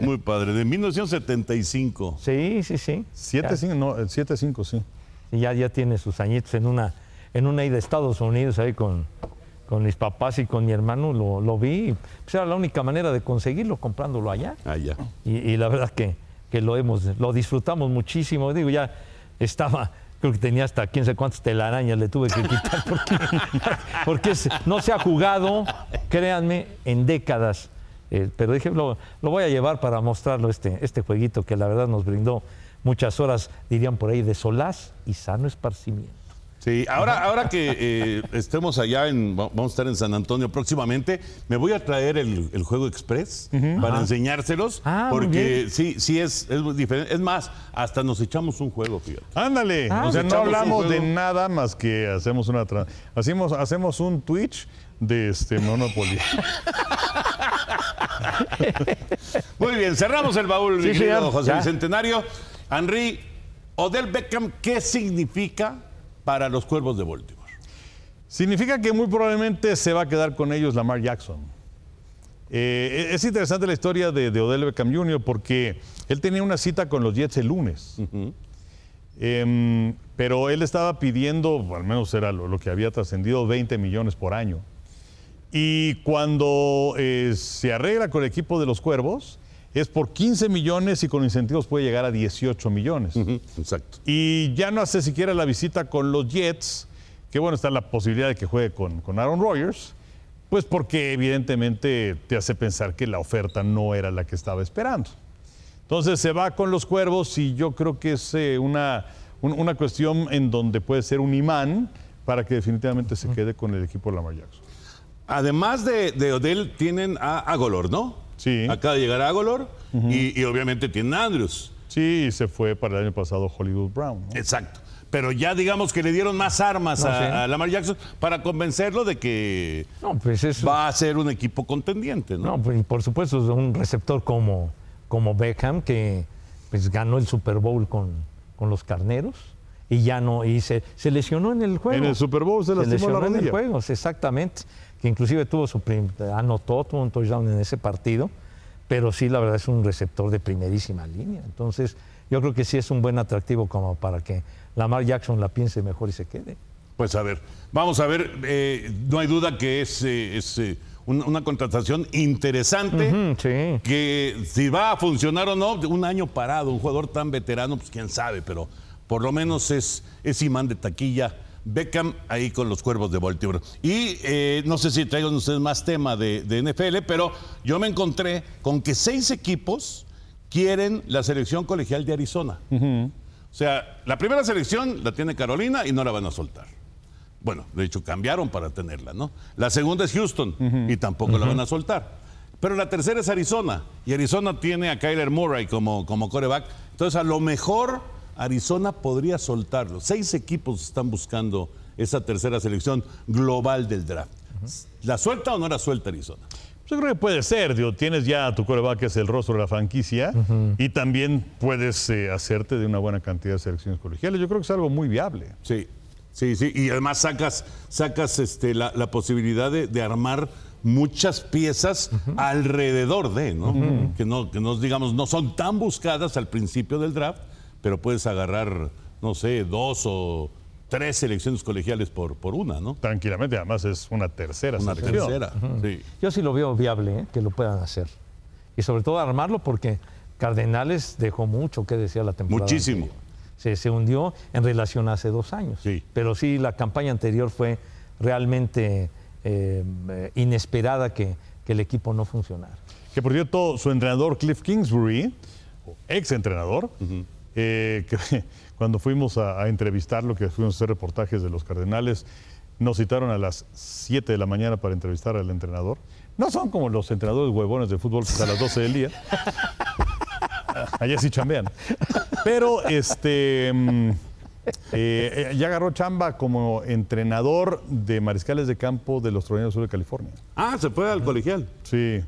B: Muy padre. De 1975.
D: Sí, sí, sí.
C: 7-5, no, el 7-5, sí.
D: Y ya, ya tiene sus añitos en una, en una ida a Estados Unidos ahí con, con mis papás y con mi hermano, lo, lo vi. Pues era la única manera de conseguirlo, comprándolo allá.
B: Ya.
D: Y, y la verdad que, que lo hemos, lo disfrutamos muchísimo. Digo, ya estaba, creo que tenía hasta quién sé cuántas telarañas le tuve que quitar porque, no se ha jugado, créanme, en décadas. Eh, pero dije, lo, lo voy a llevar para mostrarlo este, este jueguito que la verdad nos brindó muchas horas, dirían por ahí, de solaz y sano esparcimiento.
B: Sí, ahora, ahora que eh, estemos allá, en, va- vamos a estar en San Antonio próximamente, me voy a traer el, el juego express para enseñárselos,
D: Ah,
B: porque sí, sí es, es diferente. Es más, hasta nos echamos un juego, fíjate.
C: Ándale.
D: Ah,
C: o sea, no hablamos de nada más que hacemos una. Hacemos, hacemos un Twitch de este Monopoly.
B: Muy bien, cerramos el baúl,
D: Sí,
B: José. Bicentenario. Henry, Odell Beckham, ¿qué significa para los cuervos de Baltimore?
C: Significa que muy probablemente se va a quedar con ellos Lamar Jackson. Eh, es interesante la historia de, de Odell Beckham Jr. porque él tenía una cita con los Jets el lunes. Em, pero él estaba pidiendo, al menos era lo, lo que había trascendido, 20 millones por año. Y cuando eh, se arregla con el equipo de los Cuervos, es por 15 millones y con incentivos puede llegar a 18 millones.
B: Exacto.
C: Y ya no hace siquiera la visita con los Jets, que bueno, está la posibilidad de que juegue con, con Aaron Rodgers, pues porque evidentemente te hace pensar que la oferta no era la que estaba esperando. Entonces se va con los cuervos y yo creo que es eh, una, un- una cuestión en donde puede ser un imán para que definitivamente se quede con el equipo de Lamar Jackson.
B: Además de, de Odell, tienen a Agolor, ¿no?
C: Sí.
B: Acaba de llegar Agolor y, y obviamente tienen a Andrews.
C: Sí, y se fue para el año pasado Hollywood Brown. ¿no?
B: Exacto. Pero ya digamos que le dieron más armas
D: No,
B: a,
D: sí.
B: a Lamar Jackson para convencerlo de que
D: No, pues es,
B: va a ser un equipo contendiente, ¿no?
D: No, pues, y por supuesto, es un receptor como, como Beckham, que pues, ganó el Super Bowl con, con los carneros y ya no, y se, se lesionó en el juego.
C: En el Super Bowl se lastimó
D: lesionó
C: la
D: en el
C: rodilla.
D: juego, exactamente. Que inclusive tuvo su anotó, tuvo un touchdown en ese partido, pero sí, la verdad es un receptor de primerísima línea. Entonces, yo creo que sí es un buen atractivo como para que Lamar Jackson la piense mejor y se quede.
B: Pues a ver, vamos a ver, eh, no hay duda que es, eh, es, eh, un- una contratación interesante.
D: Sí.
B: Que si va a funcionar o no, un año parado, un jugador tan veterano, pues quién sabe, pero por lo menos es, es imán de taquilla. Beckham ahí con los cuervos de Baltimore. Y eh, no sé si traigan ustedes más tema de, de NFL, pero yo me encontré con que seis equipos quieren la selección colegial de Arizona. O sea, la primera selección la tiene Carolina y no la van a soltar. Bueno, de hecho cambiaron para tenerla, ¿no? La segunda es Houston y tampoco la van a soltar. Pero la tercera es Arizona y Arizona tiene a Kyler Murray como, como coreback. Entonces, a lo mejor Arizona podría soltarlo. Seis equipos están buscando esa tercera selección global del draft. ¿La suelta o no la suelta Arizona?
C: Yo creo que puede ser, digo, tienes ya a tu coreback que es el rostro de la franquicia y también puedes eh, hacerte de una buena cantidad de selecciones colegiales. Yo creo que es algo muy viable.
B: Sí, sí, sí. Y además sacas, sacas este, la, la posibilidad de, de armar muchas piezas alrededor de, ¿no? Que no, que no, digamos, no son tan buscadas al principio del draft, pero puedes agarrar, no sé, dos o tres selecciones colegiales por, por una, ¿no?
C: Tranquilamente, además es una tercera
B: Una
C: selección.
B: tercera. sí.
D: Yo sí lo veo viable, ¿eh? que lo puedan hacer. Y sobre todo armarlo porque Cardenales dejó mucho que decía la temporada.
B: Muchísimo.
D: anterior. Se, se hundió en relación a hace dos años.
B: Sí.
D: Pero sí, la campaña anterior fue realmente eh, eh, inesperada que, que el equipo no funcionara.
C: Que por cierto, su entrenador Cliff Kingsbury, ex entrenador, eh, que cuando fuimos a, a entrevistarlo, que fuimos a hacer reportajes de los Cardenales, nos citaron a las 7 de la mañana para entrevistar al entrenador. No son como los entrenadores huevones de fútbol a las 12 del día. Allá sí chambean. Pero este. mm, Eh, eh, ya agarró chamba como entrenador de mariscales de campo de los Troyanos Sur de California.
B: Ah, se fue al colegial.
C: Sí,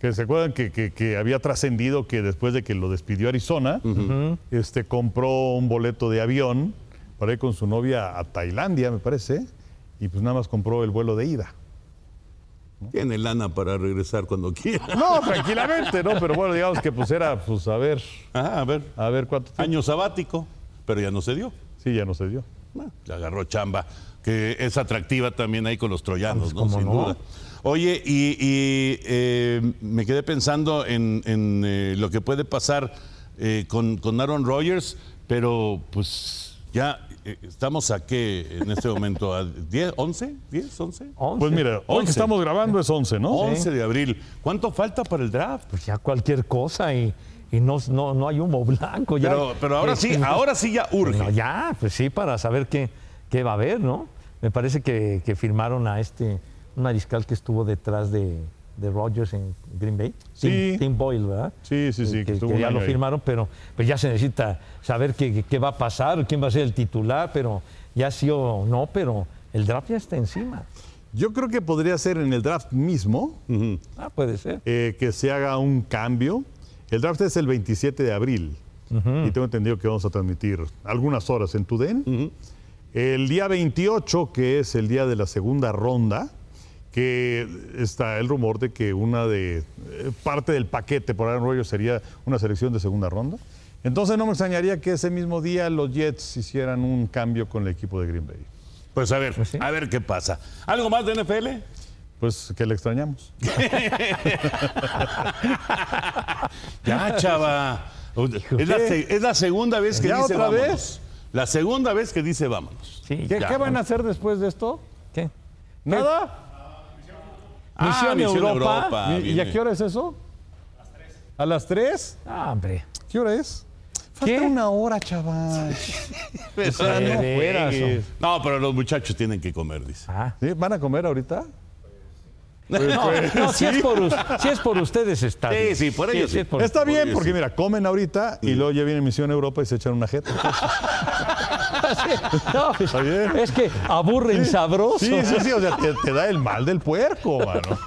C: que se acuerdan que, que- que había trascendido que después de que lo despidió Arizona, este, compró un boleto de avión para ir con su novia a Tailandia, me parece, y pues nada más compró el vuelo de ida.
B: Tiene lana para regresar cuando quiera.
C: No, tranquilamente, ¿no? Pero bueno, digamos que pues era, pues a ver,
B: Ah, a ver,
C: a ver cuánto tiempo.
B: año sabático, pero ya no se dio.
C: Sí, ya no se dio.
B: Bueno, le agarró chamba, que es atractiva también ahí con los troyanos, ¿no?
D: ¿cómo
B: Sin
D: no?
B: duda. Oye, y, y, eh, me quedé pensando en, en, eh, lo que puede pasar eh, con, con Aaron Rodgers, pero pues ya eh, estamos a qué en este momento, a 10, 11, 10, 11?
D: Once.
C: Pues mira, hoy que estamos grabando es 11, ¿no?
B: 11 de abril. ¿Cuánto falta para el draft?
D: Pues ya cualquier cosa y, y no, no, no hay humo blanco. Ya,
B: Pero, pero ahora sí, ahora sí ya urge.
D: No, ya, pues sí, para saber qué, qué va a haber, ¿no? Me parece que, que firmaron a este, un mariscal que estuvo detrás de, de Rodgers en Green Bay.
C: Sí.
D: Tim, Tim Boyle, ¿verdad?
C: Sí, sí, sí, que
D: Que,
C: estuvo
D: que
C: un
D: ya lo
C: ahí.
D: firmaron, pero pues ya se necesita saber qué, va a pasar, quién va a ser el titular, pero ya sí o no, pero el draft ya está encima.
C: Yo creo que podría ser en el draft mismo
D: Ah, puede ser.
C: eh, que se haga un cambio. El draft es el 27 de abril y tengo entendido que vamos a transmitir algunas horas en TUDN. El día 28, que es el día de la segunda ronda, que está el rumor de que una de eh, parte del paquete por Aaron Rodgers sería una selección de segunda ronda. Entonces no me extrañaría que ese mismo día los Jets hicieran un cambio con el equipo de Green Bay.
B: Pues a ver,
D: Pues sí.
B: a ver qué pasa. ¿Algo más de NFL?
C: Pues que le extrañamos.
B: Ya, chava. Es la, se- es la segunda vez que
C: ¿Ya
B: dice
C: otra
B: vámonos.
C: vez?
B: La segunda vez que dice vámonos.
D: Sí,
C: ¿Qué, qué van a hacer después de esto?
D: ¿Qué?
C: ¿Nada?
B: Ah,
D: Misión
B: Misión
D: Europa.
B: Europa,
C: ¿Y- ¿Y
B: viene.
C: a qué hora es eso? ¿A las 3?
D: Ah, hombre.
C: ¿Qué hora es? Falta
D: ¿Qué?
C: una hora, chaval. o sea, no
B: pero los muchachos tienen que comer, dice.
D: Ah.
C: ¿Sí? ¿Van a comer ahorita?
D: No, no, si, es por, us- si es por ustedes está
B: Sí,
D: bien.
B: sí, por ellos sí.
D: es por-
C: Está bien, porque
B: sí.
C: mira, comen ahorita y luego ya viene Misión Europa y se echan una jeta.
D: No, pues,
C: Está bien.
D: es que aburren sabroso.
C: Sí, sí, sí, o sea, te, te da el mal del puerco, mano.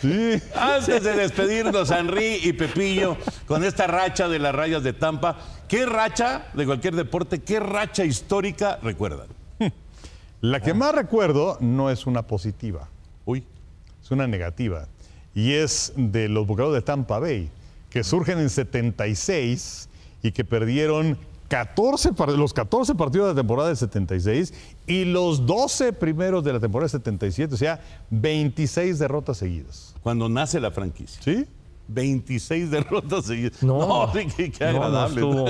C: Sí.
B: Antes de despedirnos, Henry y Pepillo, con esta racha de las rayas de Tampa, ¿qué racha de cualquier deporte, qué racha histórica recuerdan?
C: La que más recuerdo no es una positiva.
B: Uy.
C: es una negativa. Y es de los Bucaneros de Tampa Bay, que surgen en 76 y que perdieron 14, par- los 14 partidos de la temporada del 76 y los 12 primeros de la temporada del 77, o sea, 26 derrotas seguidas.
B: Cuando nace la franquicia.
C: ¿Sí?
B: 26 derrotas seguidas.
D: No,
B: qué, qué
D: no, no,
B: agradable.
D: estuvo,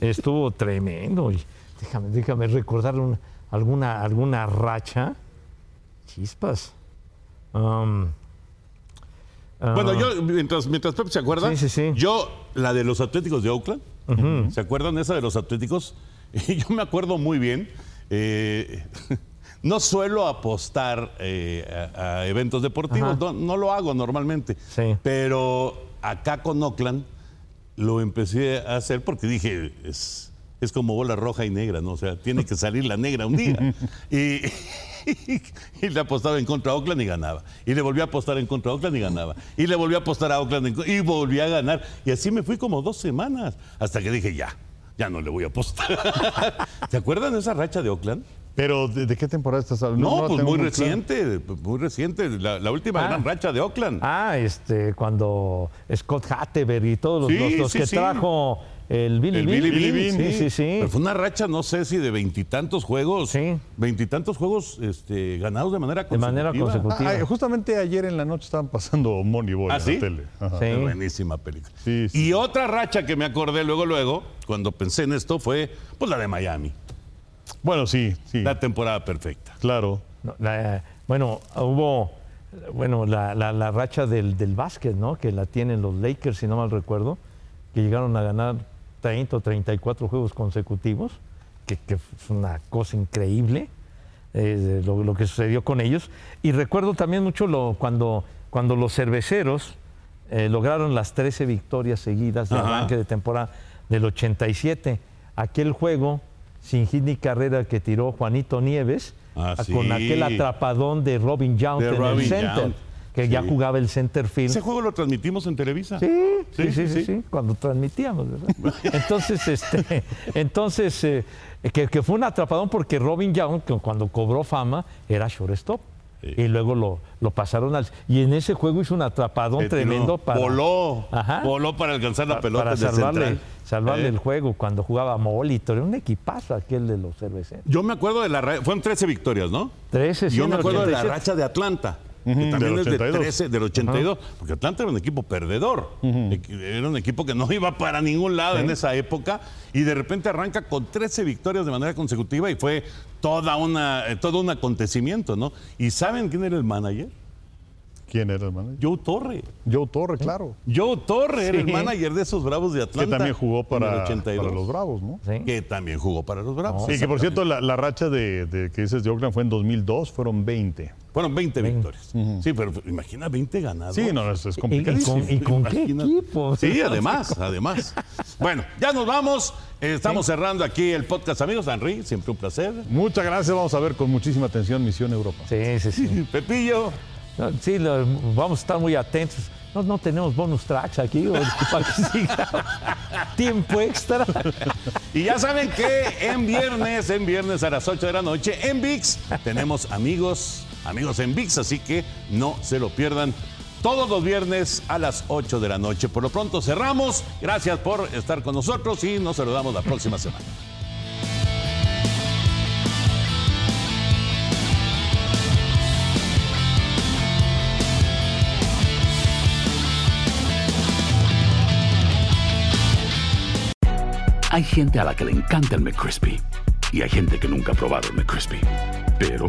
D: estuvo tremendo. Déjame, déjame recordar una- alguna, alguna racha. Chispas. Um, ah,
B: Bueno, yo, mientras, mientras Pepe se acuerda,
D: Sí, sí, sí.
B: yo, la de los Atléticos de Oakland, ¿se acuerdan esa de los Atléticos? yo me acuerdo muy bien. eh, no suelo apostar eh, a, a eventos deportivos, no, no lo hago normalmente.
D: Sí.
B: Pero acá con Oakland lo empecé a hacer porque dije, es, es como bola roja y negra, ¿no? O sea, tiene que salir la negra un día. y, y le apostaba en contra a Oakland y ganaba. Y le volví a apostar en contra a Oakland y ganaba. Y le volví a apostar a Oakland en y volví a ganar. Y así me fui como dos semanas, hasta que dije, ya, ya no le voy a apostar. ¿Se acuerdan de esa racha de Oakland?
C: Pero ¿de, de qué temporada estás hablando?
B: No,
C: la
B: pues muy reciente, muy reciente, la, la última
D: Ah.
B: gran racha de Oakland.
D: Ah, este, cuando Scott Hatteberg y todos los,
B: Sí,
D: los- los
B: sí,
D: que
B: sí.
D: trajo el Billy
B: El
D: Bean.
B: Billy Bean,
D: Sí, sí, sí.
B: Pero fue una racha, no sé si de veintitantos juegos.
D: Sí.
B: Veintitantos juegos este, ganados de manera
D: De
B: consecutiva.
D: manera consecutiva.
C: Ah, ah, justamente ayer en la noche estaban pasando Moneyball
B: ¿Ah,
C: en
B: sí?
C: la tele. Ajá.
D: Sí.
B: Buenísima película.
C: Sí, sí.
B: Y otra racha que me acordé luego, luego, cuando pensé en esto, fue pues la de Miami.
C: Bueno, sí, sí,
B: La temporada perfecta.
C: claro.
D: No, la- bueno, hubo bueno, la, la- la racha del, del básquet, ¿no? Que la tienen los Lakers, si no mal recuerdo, que llegaron a ganar 30 o 34 juegos consecutivos, que, que fue una cosa increíble eh, lo, lo que sucedió con ellos. Y recuerdo también mucho lo, cuando, cuando los cerveceros eh, lograron las 13 victorias seguidas de
B: Ajá.
D: arranque de temporada del 87. Aquel juego sin hit ni carrera que tiró Juanito Nieves,
B: Ah, sí.
D: con aquel atrapadón de Robin Yount
B: De
D: en
B: Robin
D: el center,
B: Yount,
D: que ya jugaba el center field.
B: Ese juego lo transmitimos en Televisa.
D: Sí, sí,
B: Sí,
D: sí, cuando transmitíamos, ¿verdad? Entonces, este, entonces eh, que, que fue un atrapadón porque Robin Young, cuando cobró fama, era shortstop.
B: Sí.
D: Y luego lo, lo pasaron al... Y en ese juego hizo un atrapadón tremendo para...
B: Voló.
D: Ajá.
B: Voló para alcanzar la pelota
D: para salvarle, salvarle
B: Eh.
D: el juego cuando jugaba Molitor. Era un equipazo aquel de los cerveceros.
B: Yo me acuerdo de la fueron 13 victorias, ¿no?
D: 13, sí,
B: Yo me acuerdo de la
D: 87.
B: racha de Atlanta. Que también
C: del
B: es de
C: 82.
B: 13, del 82, porque Atlanta era un equipo perdedor. Era un equipo que no iba para ningún lado en esa época y de repente arranca con 13 victorias de manera consecutiva y fue toda una, eh, todo un acontecimiento, ¿no? ¿Y saben quién era el manager?
C: ¿Quién era el manager?
B: Joe Torre.
C: Joe Torre, claro.
B: Joe Torre era el manager de esos Bravos de
C: Que
B: Atlanta.
C: también jugó para,
B: 82.
C: para los Bravos, ¿no?
D: Sí.
B: Que también jugó para los Bravos.
C: Sí, que por cierto, la, la racha de, de que dices de Oakland fue en 2002, fueron 20.
B: Fueron 20 victorias. Sí, pero imagina 20 ganados.
C: Sí, no, es, es
D: ¿Y, y
C: complicadísimo.
D: con, y con qué equipo?
B: Sí, además, además. Bueno, ya nos vamos. Eh, Estamos cerrando aquí el podcast, amigos. Henry, siempre un placer.
C: Muchas gracias, vamos a ver con muchísima atención Misión Europa.
D: Sí, sí, sí.
B: Pepillo.
D: No, Sí, lo- vamos a estar muy atentos. No, no tenemos bonus tracks aquí para que siga tiempo extra.
B: Y ya saben que en viernes, en viernes a las 8 de la noche, en VIX, tenemos amigos, amigos en VIX, así que no se lo pierdan. Todos los viernes a las 8 de la noche. Por lo pronto cerramos. Gracias por estar con nosotros y nos saludamos la próxima semana.
A: Hay gente a la que le encanta el McCrispy y hay gente que nunca ha probado el McCrispy. Pero